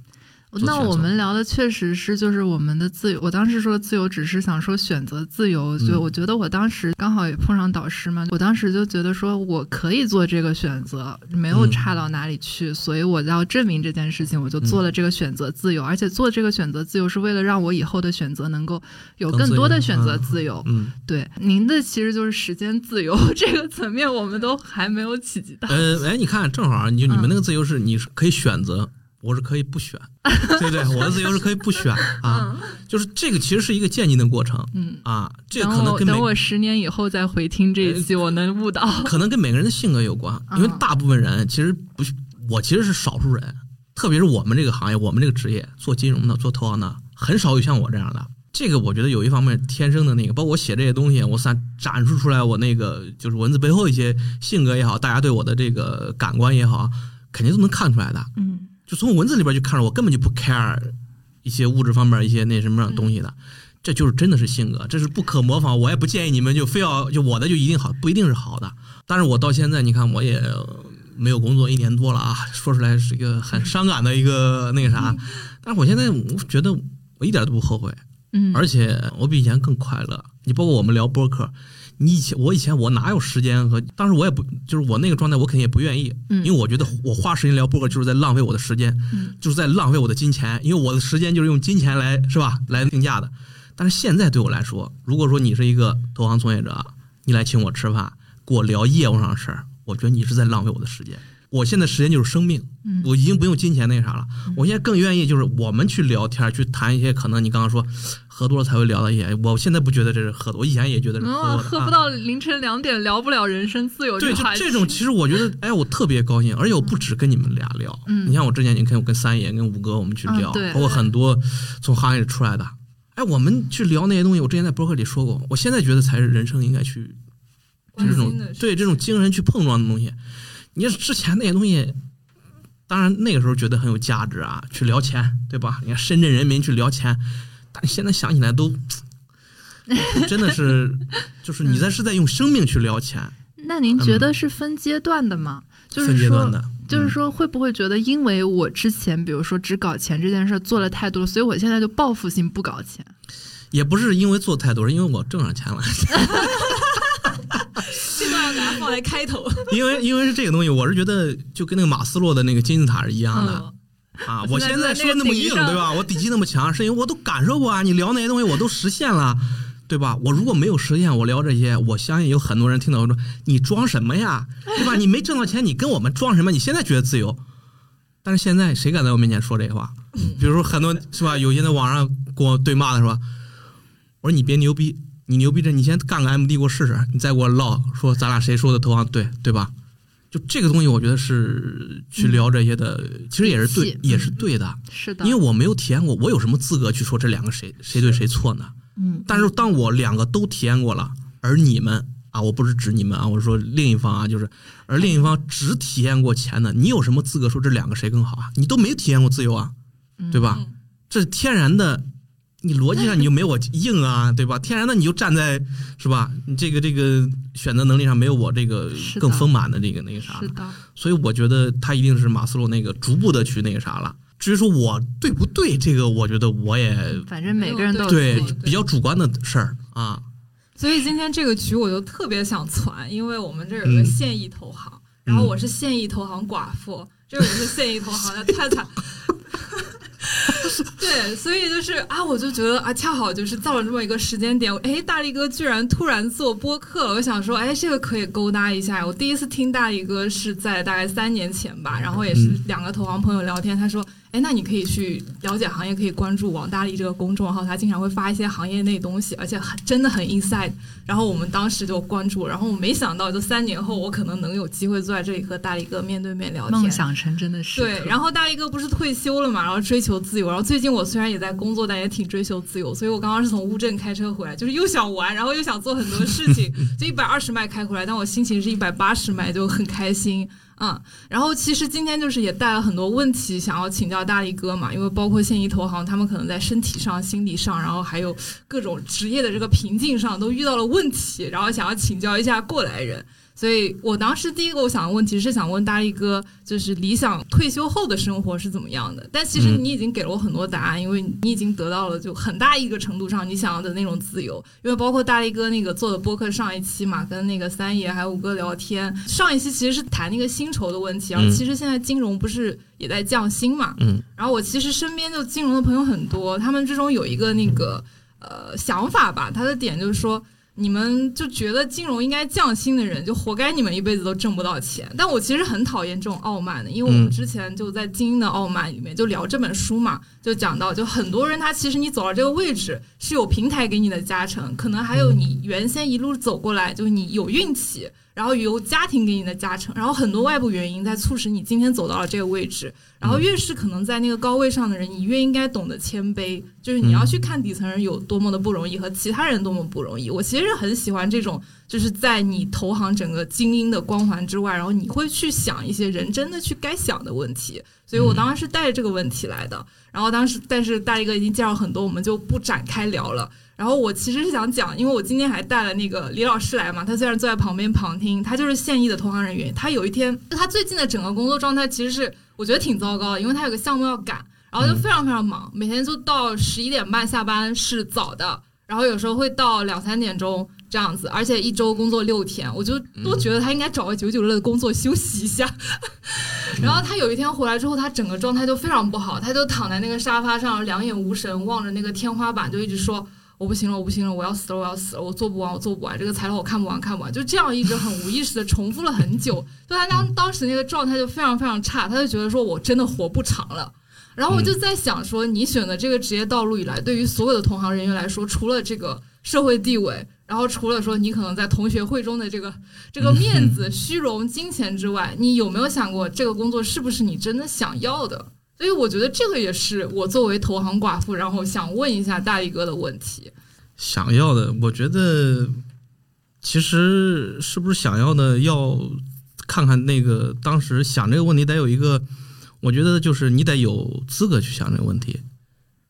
那我们聊的确实是就是我们的自由。我当时说自由，只是想说选择自由。就我觉得我当时刚好也碰上导师嘛，我当时就觉得说我可以做这个选择，没有差到哪里去，所以我要证明这件事情，我就做了这个选择自由。而且做这个选择自由是为了让我以后的选择能够有更多的选择自由。嗯，对，您的其实就是时间自由 (laughs) 这个层面，我们都还没有企及到。呃，哎，你看，正好你就你们那个自由是你是可以选择。我是可以不选，对不对？我的自由是可以不选 (laughs) 啊，就是这个其实是一个渐进的过程，嗯啊，这个可能跟等我十年以后再回听这一期，我能悟到，可能跟每个人的性格有关，因为大部分人其实不，我其实是少数人，特别是我们这个行业，我们这个职业做金融的、做投行的，很少有像我这样的。这个我觉得有一方面天生的那个，包括我写这些东西，我散展示出来我那个就是文字背后一些性格也好，大家对我的这个感官也好，肯定都能看出来的，嗯。就从文字里边就看着，我根本就不 care 一些物质方面一些那什么样东西的，这就是真的是性格，这是不可模仿。我也不建议你们就非要就我的就一定好，不一定是好的。但是我到现在你看我也没有工作一年多了啊，说出来是一个很伤感的一个那个啥。但是我现在我觉得我一点都不后悔，嗯，而且我比以前更快乐。你包括我们聊播客，你以前我以前我哪有时间和当时我也不就是我那个状态，我肯定也不愿意，因为我觉得我花时间聊播客就是在浪费我的时间，就是在浪费我的金钱，因为我的时间就是用金钱来是吧来定价的。但是现在对我来说，如果说你是一个投行从业者，你来请我吃饭，跟我聊业务上的事儿，我觉得你是在浪费我的时间。我现在时间就是生命，我已经不用金钱那啥了。我现在更愿意就是我们去聊天，去谈一些可能你刚刚说喝多了才会聊的一些。我现在不觉得这是喝多，我以前也觉得是喝多。喝不到凌晨两点聊不了人生自由。对，就这种其实我觉得，哎，我特别高兴，而且我不止跟你们俩聊。你像我之前，你看我跟三爷、跟五哥我们去聊，包括很多从行业里出来的，哎，我们去聊那些东西。我之前在博客里说过，我现在觉得才是人生应该去这种对这种精神去碰撞的东西。你之前那些东西。当然，那个时候觉得很有价值啊，去聊钱，对吧？你看深圳人民去聊钱，但现在想起来都真的是，就是你在是在用生命去聊钱。(laughs) 那您觉得是分阶段的吗？分阶段的，就是说会不会觉得，因为我之前比如说只搞钱这件事做了太多，所以我现在就报复性不搞钱？也不是因为做太多，是因为我挣上钱了。(laughs) 放在开头，因为因为是这个东西，我是觉得就跟那个马斯洛的那个金字塔是一样的啊。我现在说那么硬，对吧？我底气那么强，是因为我都感受过啊。你聊那些东西，我都实现了，对吧？我如果没有实现，我聊这些，我相信有很多人听到说你装什么呀，对吧？你没挣到钱，你跟我们装什么？你现在觉得自由，但是现在谁敢在我面前说这话？比如说很多是吧？有些在网上跟我对骂的是吧？我说你别牛逼。你牛逼着，你先干个 MD 给我试试，你再给我唠说咱俩谁说的投行对对吧？就这个东西，我觉得是去聊这些的，其实也是对，也是对的。是的，因为我没有体验过，我有什么资格去说这两个谁谁对谁错呢？嗯。但是当我两个都体验过了，而你们啊，我不是指你们啊，我是说另一方啊，就是而另一方只体验过钱的，你有什么资格说这两个谁更好啊？你都没体验过自由啊，对吧？这是天然的。你逻辑上你就没我硬啊，对吧？天然的你就站在是吧？你这个这个选择能力上没有我这个更丰满的这个那个啥，所以我觉得他一定是马斯洛那个逐步的去那个啥了。至于说我对不对，这个我觉得我也反正每个人都对比较主观的事儿啊。所以今天这个局我就特别想传，因为我们这有个现役投行，然后我是现役投行寡妇，这个人是现役投行的太太。(laughs) (laughs) 对，所以就是啊，我就觉得啊，恰好就是到了这么一个时间点，哎，大力哥居然突然做播客，我想说，哎，这个可以勾搭一下。我第一次听大力哥是在大概三年前吧，然后也是两个投行朋友聊天，他说。哎，那你可以去了解行业，可以关注王大力这个公众号，他经常会发一些行业内东西，而且很真的很 inside。然后我们当时就关注，然后我没想到，就三年后我可能能有机会坐在这里和大力哥面对面聊天，梦想成真的是。对，然后大力哥不是退休了嘛，然后追求自由。然后最近我虽然也在工作，但也挺追求自由。所以我刚刚是从乌镇开车回来，就是又想玩，然后又想做很多事情，(laughs) 就一百二十迈开回来，但我心情是一百八十迈，就很开心。嗯，然后其实今天就是也带了很多问题想要请教大力哥嘛，因为包括现役投行，他们可能在身体上、心理上，然后还有各种职业的这个瓶颈上都遇到了问题，然后想要请教一下过来人。所以我当时第一个我想的问题是想问大力哥，就是理想退休后的生活是怎么样的？但其实你已经给了我很多答案，因为你已经得到了就很大一个程度上你想要的那种自由。因为包括大力哥那个做的播客上一期嘛，跟那个三爷还有五哥聊天，上一期其实是谈那个新薪酬的问题。然后其实现在金融不是也在降薪嘛？嗯。然后我其实身边就金融的朋友很多，他们之中有一个那个呃想法吧，他的点就是说。你们就觉得金融应该降薪的人，就活该你们一辈子都挣不到钱。但我其实很讨厌这种傲慢的，因为我们之前就在《精英的傲慢》里面就聊这本书嘛，就讲到，就很多人他其实你走到这个位置是有平台给你的加成，可能还有你原先一路走过来，就是你有运气。然后由家庭给你的加成，然后很多外部原因在促使你今天走到了这个位置。然后越是可能在那个高位上的人，你越应该懂得谦卑，就是你要去看底层人有多么的不容易和其他人多么不容易。我其实很喜欢这种，就是在你投行整个精英的光环之外，然后你会去想一些人真的去该想的问题。所以我当时是带着这个问题来的。然后当时，但是大力哥已经介绍很多，我们就不展开聊了。然后我其实是想讲，因为我今天还带了那个李老师来嘛，他虽然坐在旁边旁听，他就是现役的投行人员。他有一天，他最近的整个工作状态其实是我觉得挺糟糕的，因为他有个项目要赶，然后就非常非常忙，每天就到十一点半下班是早的，然后有时候会到两三点钟这样子，而且一周工作六天，我就都觉得他应该找个九九六的工作休息一下。(laughs) 然后他有一天回来之后，他整个状态就非常不好，他就躺在那个沙发上，两眼无神，望着那个天花板，就一直说：“我不行了，我不行了，我要死了，我要死了，我做不完，我做不完，这个材料我看不完，看不完。”就这样一直很无意识的重复了很久。就他当当时那个状态就非常非常差，他就觉得说：“我真的活不长了。”然后我就在想说，你选择这个职业道路以来，对于所有的同行人员来说，除了这个社会地位，然后除了说你可能在同学会中的这个这个面子、虚荣、金钱之外，你有没有想过这个工作是不是你真的想要的？所以我觉得这个也是我作为投行寡妇，然后想问一下大力哥的问题。想要的，我觉得其实是不是想要的，要看看那个当时想这个问题得有一个。我觉得就是你得有资格去想这个问题，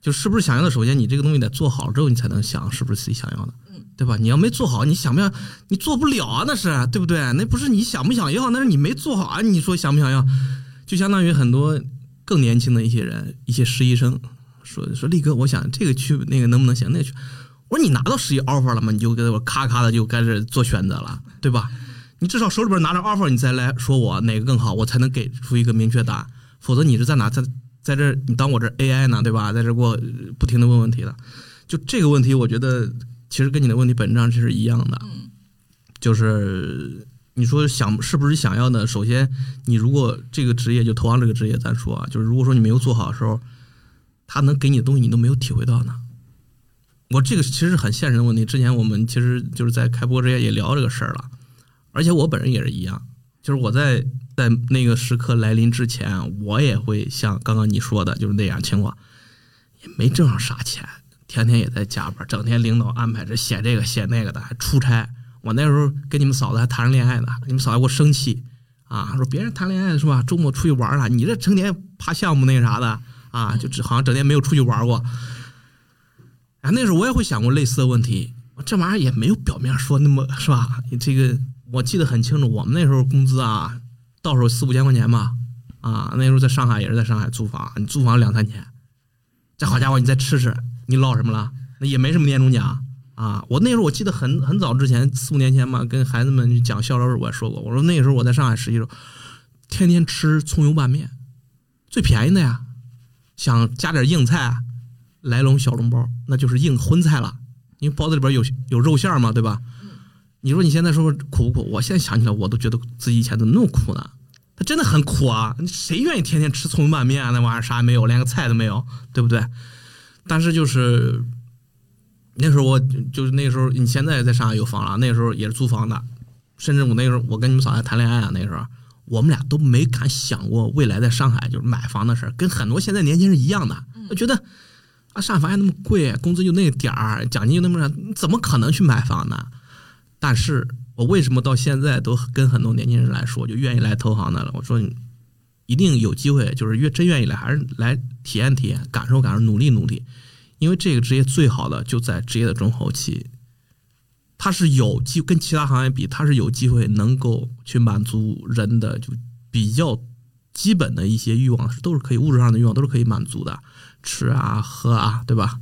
就是不是想要的。首先，你这个东西得做好之后，你才能想是不是自己想要的，对吧？你要没做好，你想不想？你做不了啊，那是对不对？那不是你想不想要，那是你没做好啊。你说想不想要？就相当于很多更年轻的一些人，一些实习生说说力哥，我想这个去那个能不能行？那个去。我说你拿到实习 offer 了吗？你就给我咔咔的就开始做选择了，对吧？你至少手里边拿着 offer，你再来说我哪个更好，我才能给出一个明确答案。否则你是在哪在在这你当我这 AI 呢，对吧？在这给我不停的问问题的，就这个问题，我觉得其实跟你的问题本质上是一样的。就是你说想是不是想要呢？首先，你如果这个职业就投行这个职业，咱说啊，就是如果说你没有做好的时候，他能给你的东西你都没有体会到呢。我这个其实很现实的问题。之前我们其实就是在开播之前也聊这个事儿了，而且我本人也是一样，就是我在。在那个时刻来临之前，我也会像刚刚你说的，就是那样情况，也没挣上啥钱，天天也在加班，整天领导安排着写这个写那个的，还出差。我那时候跟你们嫂子还谈着恋爱呢，你们嫂子给我生气啊，说别人谈恋爱是吧？周末出去玩了，你这成天爬项目那啥的啊，就只好像整天没有出去玩过。啊，那时候我也会想过类似的问题，这玩意儿也没有表面说那么是吧？这个我记得很清楚，我们那时候工资啊。到时候四五千块钱吧，啊，那时候在上海也是在上海租房，你租房两三千，这好家伙，你再吃吃，你捞什么了？那也没什么年终奖啊。我那时候我记得很很早之前四五年前嘛，跟孩子们讲校招时我也说过，我说那时候我在上海实习时候，天天吃葱油拌面，最便宜的呀，想加点硬菜，来笼小笼包，那就是硬荤菜了，因为包子里边有有肉馅嘛，对吧？你说你现在说苦不苦？我现在想起来，我都觉得自己以前怎么那么苦呢？他真的很苦啊！谁愿意天天吃葱油拌面啊？那玩意儿啥也没有，连个菜都没有，对不对？但是就是那时候，我就是那时候，你现在在上海有房了，那时候也是租房的。甚至我那时候，我跟你们嫂子谈恋爱啊，那时候我们俩都没敢想过未来在上海就是买房的事儿，跟很多现在年轻人一样的，我觉得啊，上海房还那么贵，工资就那点儿，奖金就那么少，怎么可能去买房呢？但是我为什么到现在都跟很多年轻人来说，就愿意来投行的了？我说你一定有机会，就是越真愿意来，还是来体验体验、感受感受、努力努力。因为这个职业最好的就在职业的中后期，它是有机跟其他行业比，它是有机会能够去满足人的就比较基本的一些欲望，都是可以物质上的欲望都是可以满足的，吃啊、喝啊，对吧？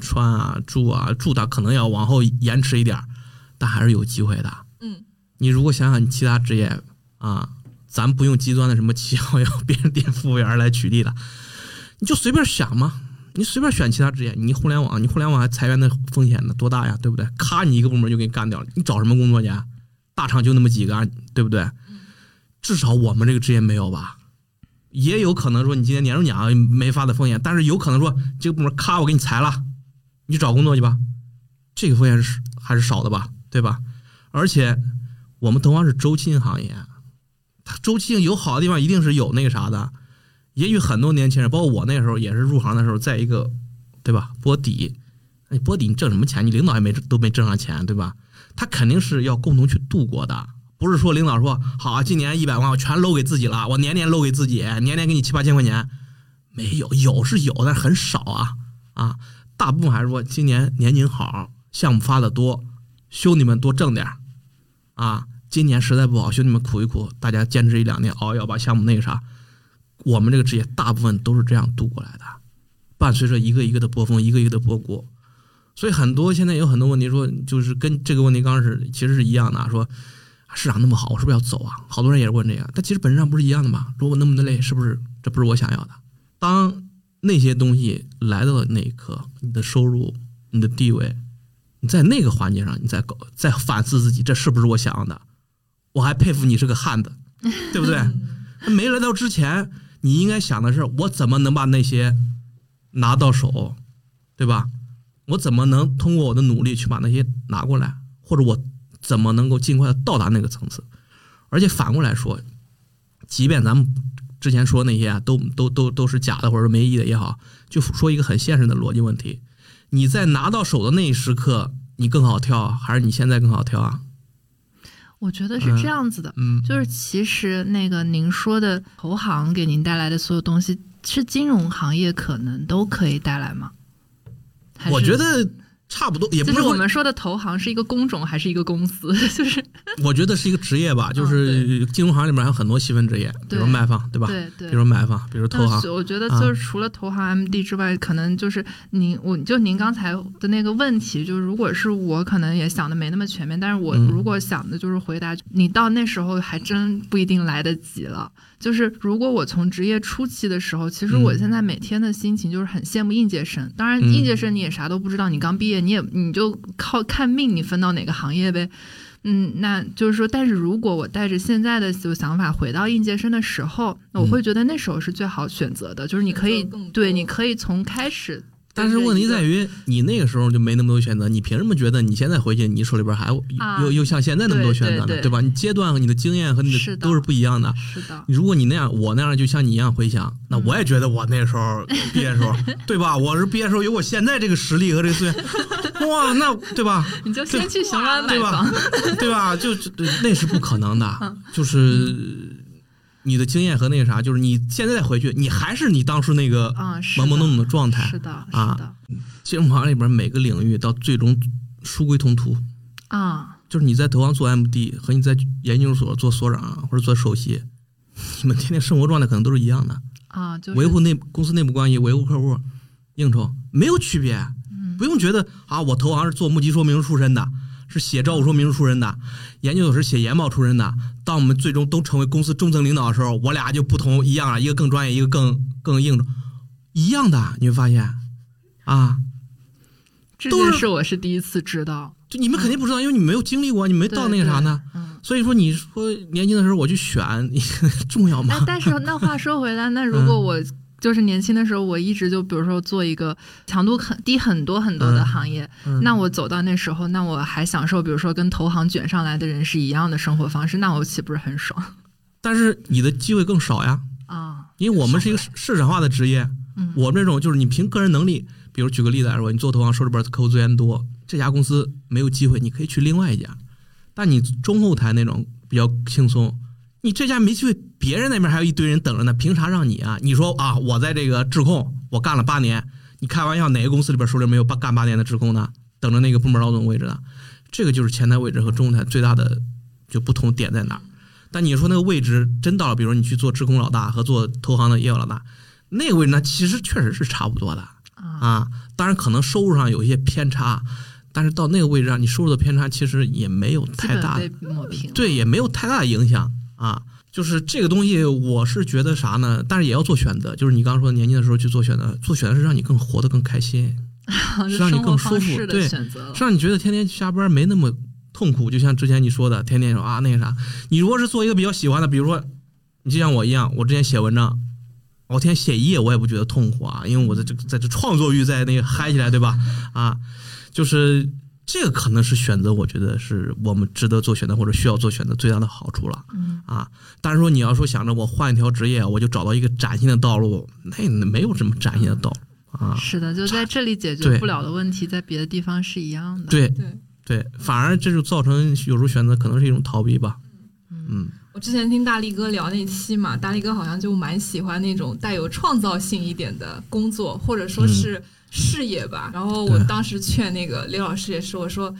穿啊、住啊、住的可能要往后延迟一点。但还是有机会的。嗯，你如果想想你其他职业啊，咱不用极端的什么七号幺别人店服务员来举例的，你就随便想嘛，你随便选其他职业。你互联网，你互联网还裁员的风险呢，多大呀，对不对？咔，你一个部门就给你干掉了，你找什么工作去？大厂就那么几个，对不对？至少我们这个职业没有吧？也有可能说你今年年终奖没发的风险，但是有可能说这个部门咔我给你裁了，你找工作去吧，这个风险是还是少的吧？对吧？而且我们同样是周期性行业，它周期性有好的地方，一定是有那个啥的。也许很多年轻人，包括我那时候也是入行的时候，在一个对吧波底，你波底你挣什么钱？你领导也没都没挣上钱，对吧？他肯定是要共同去度过的，不是说领导说好，今年一百万我全搂给自己了，我年年搂给自己，年年给你七八千块钱，没有，有是有，但是很少啊啊！大部分还是说今年年景好，项目发的多。兄弟们多挣点啊！今年实在不好，兄弟们苦一苦，大家坚持一两年熬，要把项目那个啥。我们这个职业大部分都是这样度过来的，伴随着一个一个的波峰，一个一个的波谷。所以很多现在有很多问题说，就是跟这个问题刚开始其实是一样的，说市场那么好，我是不是要走啊？好多人也是问这个，但其实本质上不是一样的嘛？如果那么的累，是不是这不是我想要的？当那些东西来到的那一刻，你的收入、你的地位，你在那个环节上，你在搞，在反思自己，这是不是我想要的？我还佩服你是个汉子，对不对？(laughs) 没来到之前，你应该想的是，我怎么能把那些拿到手，对吧？我怎么能通过我的努力去把那些拿过来，或者我怎么能够尽快的到达那个层次？而且反过来说，即便咱们之前说那些啊，都都都都是假的，或者没意义的也好，就说一个很现实的逻辑问题：你在拿到手的那一时刻，你更好跳，还是你现在更好跳啊？我觉得是这样子的，嗯，就是其实那个您说的投行给您带来的所有东西，是金融行业可能都可以带来吗？我觉得。差不多，也不是我们说的投行是一个工种还是一个公司？(laughs) 就是我觉得是一个职业吧，就是金融行里面还有很多细分职业，比如卖方，对吧？对对。比如买方，比如投行。我觉得就是除了投行 MD 之外，可能就是您，我就您刚才的那个问题，就是如果是我，可能也想的没那么全面。但是我如果想的就是回答你，到那时候还真不一定来得及了。就是如果我从职业初期的时候，其实我现在每天的心情就是很羡慕应届生。当然，应届生你也啥都不知道，你刚毕业，你也你就靠看命，你分到哪个行业呗。嗯，那就是说，但是如果我带着现在的就想法回到应届生的时候，我会觉得那时候是最好选择的，就是你可以对，你可以从开始。但是问题在于，你那个时候就没那么多选择，你凭什么觉得你现在回去，你手里边还又又像现在那么多选择呢？对吧？你阶段和你的经验和你的都是不一样的。是的。如果你那样，我那样，就像你一样回想，那我也觉得我那时候毕业时候，(laughs) 对吧？我是毕业时候有我现在这个实力和这个资源，哇，那对吧？(laughs) 你就先去雄安买房，对吧？就那是不可能的，就是。你的经验和那个啥，就是你现在再回去，你还是你当初那个懵懵懂懂的状态。是的，啊，金融行里边每个领域到最终殊归同途。啊，就是你在投行做 MD 和你在研究所做所长或者做首席，你们天天生活状态可能都是一样的。啊，就维护内公司内部关系、维护客户、应酬没有区别，不用觉得啊，我投行是做募集说明书出身的。是写招股说明书出身的，研究所是写研报出身的。当我们最终都成为公司中层领导的时候，我俩就不同一样了，一个更专业，一个更更硬，一样的。你会发现，啊，这件事我是第一次知道。就你们肯定不知道，因为你没有经历过，你没到那个啥呢。所以说，你说年轻的时候我去选，(laughs) 重要吗？但是那话说回来，那如果我。就是年轻的时候，我一直就比如说做一个强度很低很多很多的行业，那我走到那时候，那我还享受比如说跟投行卷上来的人是一样的生活方式，那我岂不是很爽？(laughs) 但是你的机会更少呀啊，因为我们是一个市场化的职业，我们这种就是你凭个人能力，比如举个例子来说，你做投行手里边客户资源多，这家公司没有机会，你可以去另外一家，但你中后台那种比较轻松。你这家没机会，别人那边还有一堆人等着呢，凭啥让你啊？你说啊，我在这个质控，我干了八年，你开玩笑，哪个公司里边手里没有八干八年的质控呢，等着那个部门老总位置呢？这个就是前台位置和中台最大的就不同点在哪？但你说那个位置真到了，比如你去做质控老大和做投行的业务老大，那个位置呢，其实确实是差不多的啊。当然可能收入上有一些偏差，但是到那个位置上，你收入的偏差其实也没有太大，对，也没有太大的影响。啊，就是这个东西，我是觉得啥呢？但是也要做选择，就是你刚刚说年轻的时候去做选择，做选择是让你更活得更开心，(laughs) 是让你更舒服，对，是让你觉得天天下班没那么痛苦。就像之前你说的，天天说啊那个啥，你如果是做一个比较喜欢的，比如说你就像我一样，我之前写文章，我天天写一页我也不觉得痛苦啊，因为我的这个在这创作欲在那个嗨起来，对吧？啊，就是。这个可能是选择，我觉得是我们值得做选择或者需要做选择最大的好处了。嗯啊，但是说你要说想着我换一条职业，我就找到一个崭新的道路，那没有什么崭新的道路啊。是的，就在这里解决不了的问题，在别的地方是一样的。对对对，反而这就造成有时候选择可能是一种逃避吧。嗯，我之前听大力哥聊那期嘛，大力哥好像就蛮喜欢那种带有创造性一点的工作，或者说是。事业吧，然后我当时劝那个李老师也是，我说，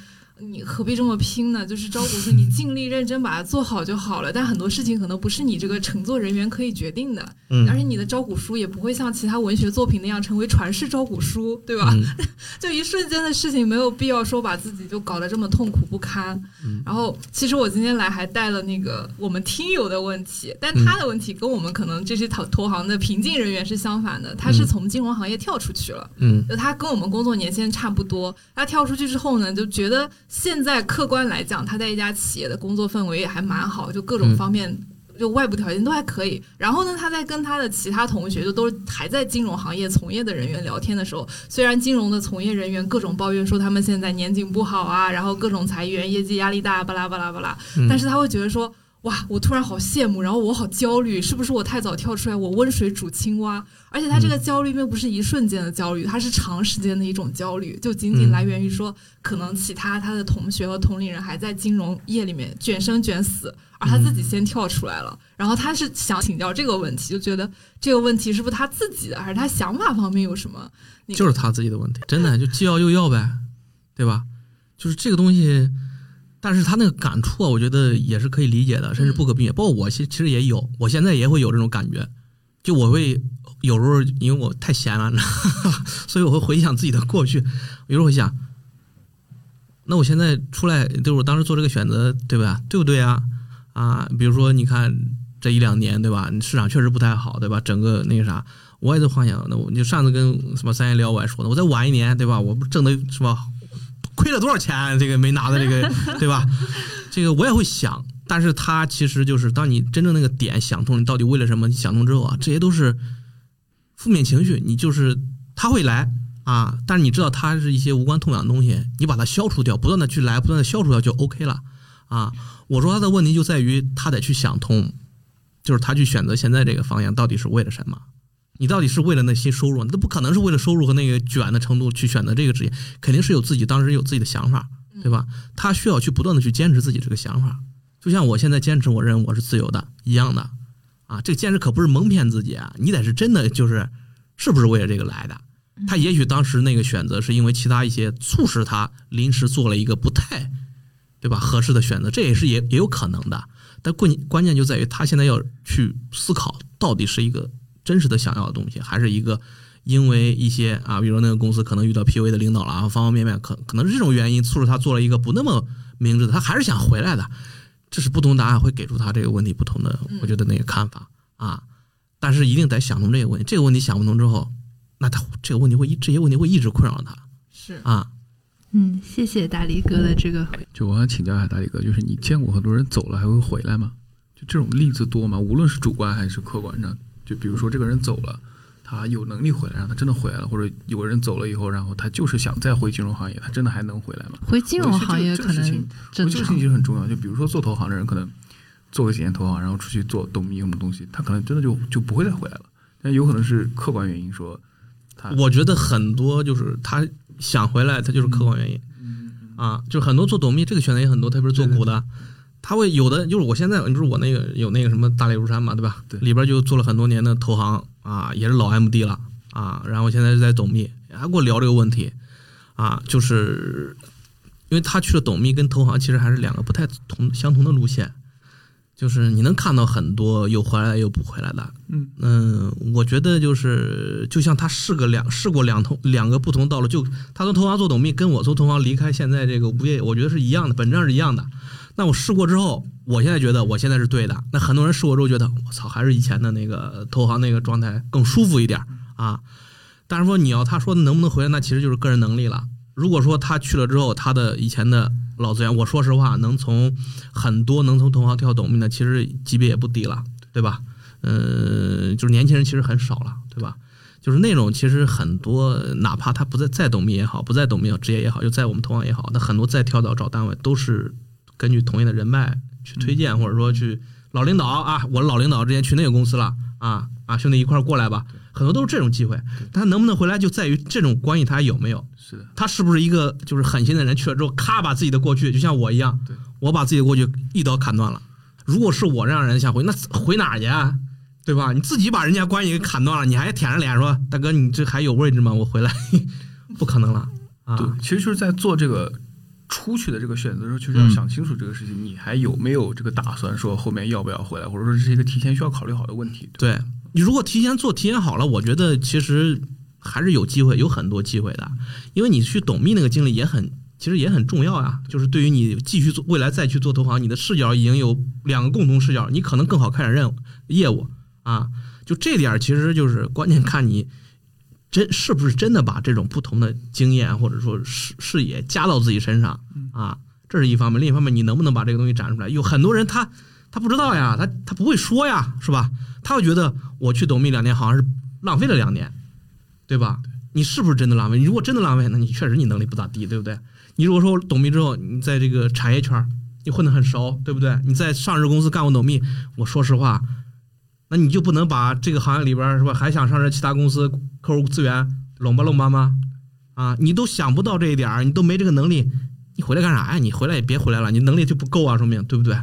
你何必这么拼呢？就是招股书，你尽力认真把它做好就好了。但很多事情可能不是你这个乘坐人员可以决定的，嗯，而且你的招股书也不会像其他文学作品那样成为传世招股书，对吧？(laughs) 就一瞬间的事情，没有必要说把自己就搞得这么痛苦不堪。然后，其实我今天来还带了那个我们听友的问题，但他的问题跟我们可能这些投投行的平静人员是相反的，他是从金融行业跳出去了，嗯，就他跟我们工作年限差不多，他跳出去之后呢，就觉得现在客观来讲，他在一家企业的工作氛围也还蛮好，就各种方面。就外部条件都还可以，然后呢，他在跟他的其他同学，就都还在金融行业从业的人员聊天的时候，虽然金融的从业人员各种抱怨说他们现在年景不好啊，然后各种裁员、业绩压力大，巴拉巴拉巴拉，但是他会觉得说。哇，我突然好羡慕，然后我好焦虑，是不是我太早跳出来？我温水煮青蛙，而且他这个焦虑并不是一瞬间的焦虑，他是长时间的一种焦虑，就仅仅来源于说，可能其他他的同学和同龄人还在金融业里面卷生卷死，而他自己先跳出来了。然后他是想请教这个问题，就觉得这个问题是不是他自己的，还是他想法方面有什么？就是他自己的问题，真的就既要又要呗，对吧？就是这个东西。但是他那个感触啊，我觉得也是可以理解的，甚至不可避免。包括我，其其实也有，我现在也会有这种感觉，就我会有时候因为我太闲了，(laughs) 所以我会回想自己的过去，有时候会想，那我现在出来，就是我当时做这个选择，对吧？对不对啊？啊，比如说你看这一两年，对吧？市场确实不太好，对吧？整个那个啥，我也在幻想，那我就上次跟什么三爷聊，我还说呢，我再晚一年，对吧？我不挣的是吧？亏了多少钱？这个没拿的这个，(laughs) 对吧？这个我也会想，但是他其实就是当你真正那个点想通，你到底为了什么？你想通之后啊，这些都是负面情绪，你就是他会来啊，但是你知道他是一些无关痛痒的东西，你把它消除掉，不断的去来，不断的消除掉就 OK 了啊。我说他的问题就在于他得去想通，就是他去选择现在这个方向到底是为了什么。你到底是为了那些收入？那不可能是为了收入和那个卷的程度去选择这个职业，肯定是有自己当时有自己的想法，对吧？他需要去不断的去坚持自己这个想法，就像我现在坚持我认为我是自由的一样的啊。这个坚持可不是蒙骗自己啊，你得是真的就是是不是为了这个来的？他也许当时那个选择是因为其他一些促使他临时做了一个不太对吧合适的选择，这也是也也有可能的。但关关键就在于他现在要去思考，到底是一个。真实的想要的东西，还是一个因为一些啊，比如那个公司可能遇到 PUA 的领导了啊，方方面面可可能是这种原因促使他做了一个不那么明智的，他还是想回来的。这是不同答案会给出他这个问题不同的，我觉得那个看法啊。但是一定得想通这个问题，这个问题想不通之后，那他这个问题会一这些问题会一直困扰他。是啊，嗯，谢谢大力哥的这个。就我想请教一下大力哥，就是你见过很多人走了还会回来吗？就这种例子多吗？无论是主观还是客观上。就比如说这个人走了，他有能力回来，让他真的回来了，或者有个人走了以后，然后他就是想再回金融行业，他真的还能回来吗？回金融行业可能，这个事情其实很重要。就比如说做投行的人，可能做个几年投行，然后出去做董秘什么东西，他可能真的就就不会再回来了。但有可能是客观原因，说他，我觉得很多就是他想回来，他就是客观原因。啊，就很多做董秘这个选择也很多，特别是做股的。他会有的，就是我现在，你说我那个有那个什么大雷如山嘛，对吧？对，里边就做了很多年的投行啊，也是老 MD 了啊，然后现在是在董秘，还跟我聊这个问题啊，就是因为他去了董秘跟投行其实还是两个不太同相同的路线，就是你能看到很多又回来又不回来的，嗯嗯，我觉得就是就像他试个两试过两通两个不同道路，就他从投行做董秘，跟我从投行离开现在这个物业，我觉得是一样的，本质上是一样的。那我试过之后，我现在觉得我现在是对的。那很多人试过之后觉得，我操，还是以前的那个投行那个状态更舒服一点啊。但是说你要他说能不能回来，那其实就是个人能力了。如果说他去了之后，他的以前的老资源，我说实话，能从很多能从同行跳董秘的，其实级别也不低了，对吧？嗯，就是年轻人其实很少了，对吧？就是那种其实很多，哪怕他不在在董秘也好，不在董秘职业也好，就在我们同行也好，那很多再跳到找单位都是根据同业的人脉去推荐，或者说去老领导啊，我老领导之前去那个公司了啊啊，兄弟一块儿过来吧，很多都是这种机会。他能不能回来，就在于这种关系他有没有。是的，他是不是一个就是狠心的人，去了之后咔把自己的过去，就像我一样，我把自己的过去一刀砍断了。如果是我这样人想回，那回哪去啊？对吧？你自己把人家关系给砍断了，你还舔着脸说：“大哥，你这还有位置吗？我回来，(laughs) 不可能了啊！”对，其实就是在做这个出去的这个选择的时候，确实要想清楚这个事情，你还有没有这个打算，说后面要不要回来，或者说这是一个提前需要考虑好的问题。对你如果提前做、提前好了，我觉得其实还是有机会，有很多机会的，因为你去董秘那个经历也很，其实也很重要呀。就是对于你继续做未来再去做投行，你的视角已经有两个共同视角，你可能更好开展任务业务啊。就这点，其实就是关键看你。真是不是真的把这种不同的经验或者说视视野加到自己身上啊？这是一方面，另一方面，你能不能把这个东西展出来？有很多人他他不知道呀，他他不会说呀，是吧？他会觉得我去董秘两年好像是浪费了两年，对吧？你是不是真的浪费？你如果真的浪费，那你确实你能力不咋地，对不对？你如果说董秘之后，你在这个产业圈你混得很熟，对不对？你在上市公司干过董秘，我说实话。那你就不能把这个行业里边是吧？还想上这其他公司客户资源拢吧拢吧吗？啊，你都想不到这一点你都没这个能力，你回来干啥呀？你回来也别回来了，你能力就不够啊，说明对不对？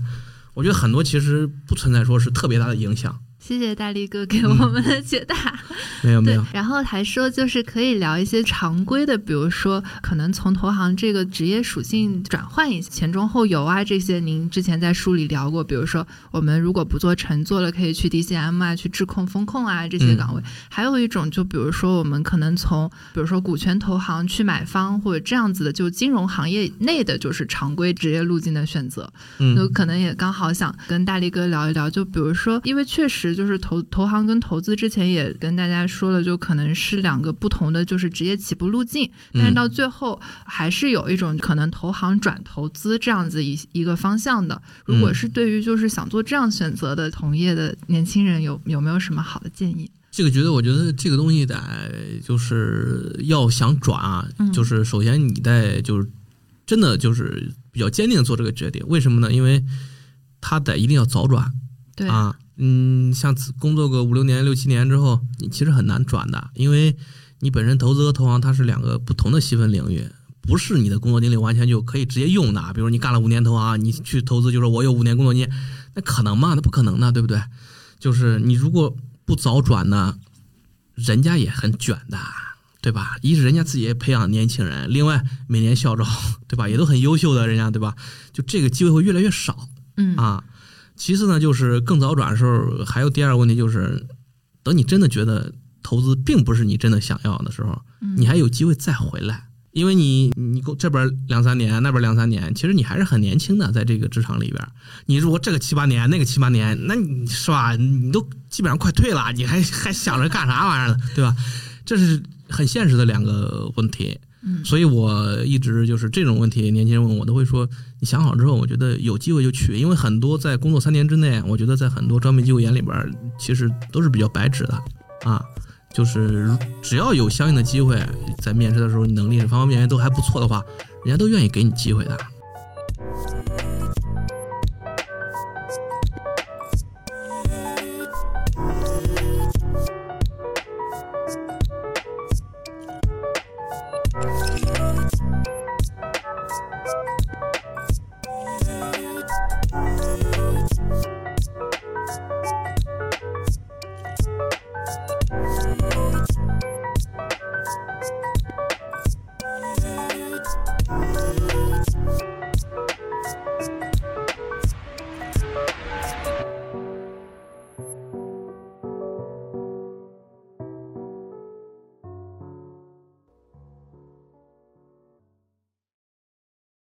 我觉得很多其实不存在说是特别大的影响。谢谢大力哥给我们的解答。(laughs) 没有没有。然后还说就是可以聊一些常规的，比如说可能从投行这个职业属性转换一下前中后游啊这些，您之前在书里聊过。比如说我们如果不做乘坐了，可以去 DCM 啊，去质控、风控啊这些岗位。还有一种就比如说我们可能从比如说股权投行去买方或者这样子的，就金融行业内的就是常规职业路径的选择。嗯。就可能也刚好想跟大力哥聊一聊，就比如说因为确实。就是投投行跟投资之前也跟大家说了，就可能是两个不同的就是职业起步路径，但是到最后还是有一种可能投行转投资这样子一一个方向的。如果是对于就是想做这样选择的同业的年轻人，有有没有什么好的建议？这个觉得，我觉得这个东西得就是要想转啊，就是首先你得就是真的就是比较坚定做这个决定。为什么呢？因为他得一定要早转，对啊。嗯，像工作个五六年、六七年之后，你其实很难转的，因为你本身投资和投行它是两个不同的细分领域，不是你的工作经历完全就可以直接用的。比如你干了五年投行，你去投资就说我有五年工作经验，那可能吗？那不可能的，对不对？就是你如果不早转呢，人家也很卷的，对吧？一是人家自己也培养年轻人，另外每年校招，(laughs) 对吧？也都很优秀的人家，对吧？就这个机会会越来越少，嗯啊。其次呢，就是更早转的时候，还有第二个问题就是，等你真的觉得投资并不是你真的想要的时候，你还有机会再回来，因为你你这边两三年，那边两三年，其实你还是很年轻的，在这个职场里边，你如果这个七八年，那个七八年，那你是吧？你都基本上快退了，你还还想着干啥玩意儿呢？对吧？这是很现实的两个问题。所以我一直就是这种问题，年轻人问我都会说，你想好之后，我觉得有机会就去，因为很多在工作三年之内，我觉得在很多招聘机构眼里边，其实都是比较白纸的啊，就是只要有相应的机会，在面试的时候你能力方方面面都还不错的话，人家都愿意给你机会的。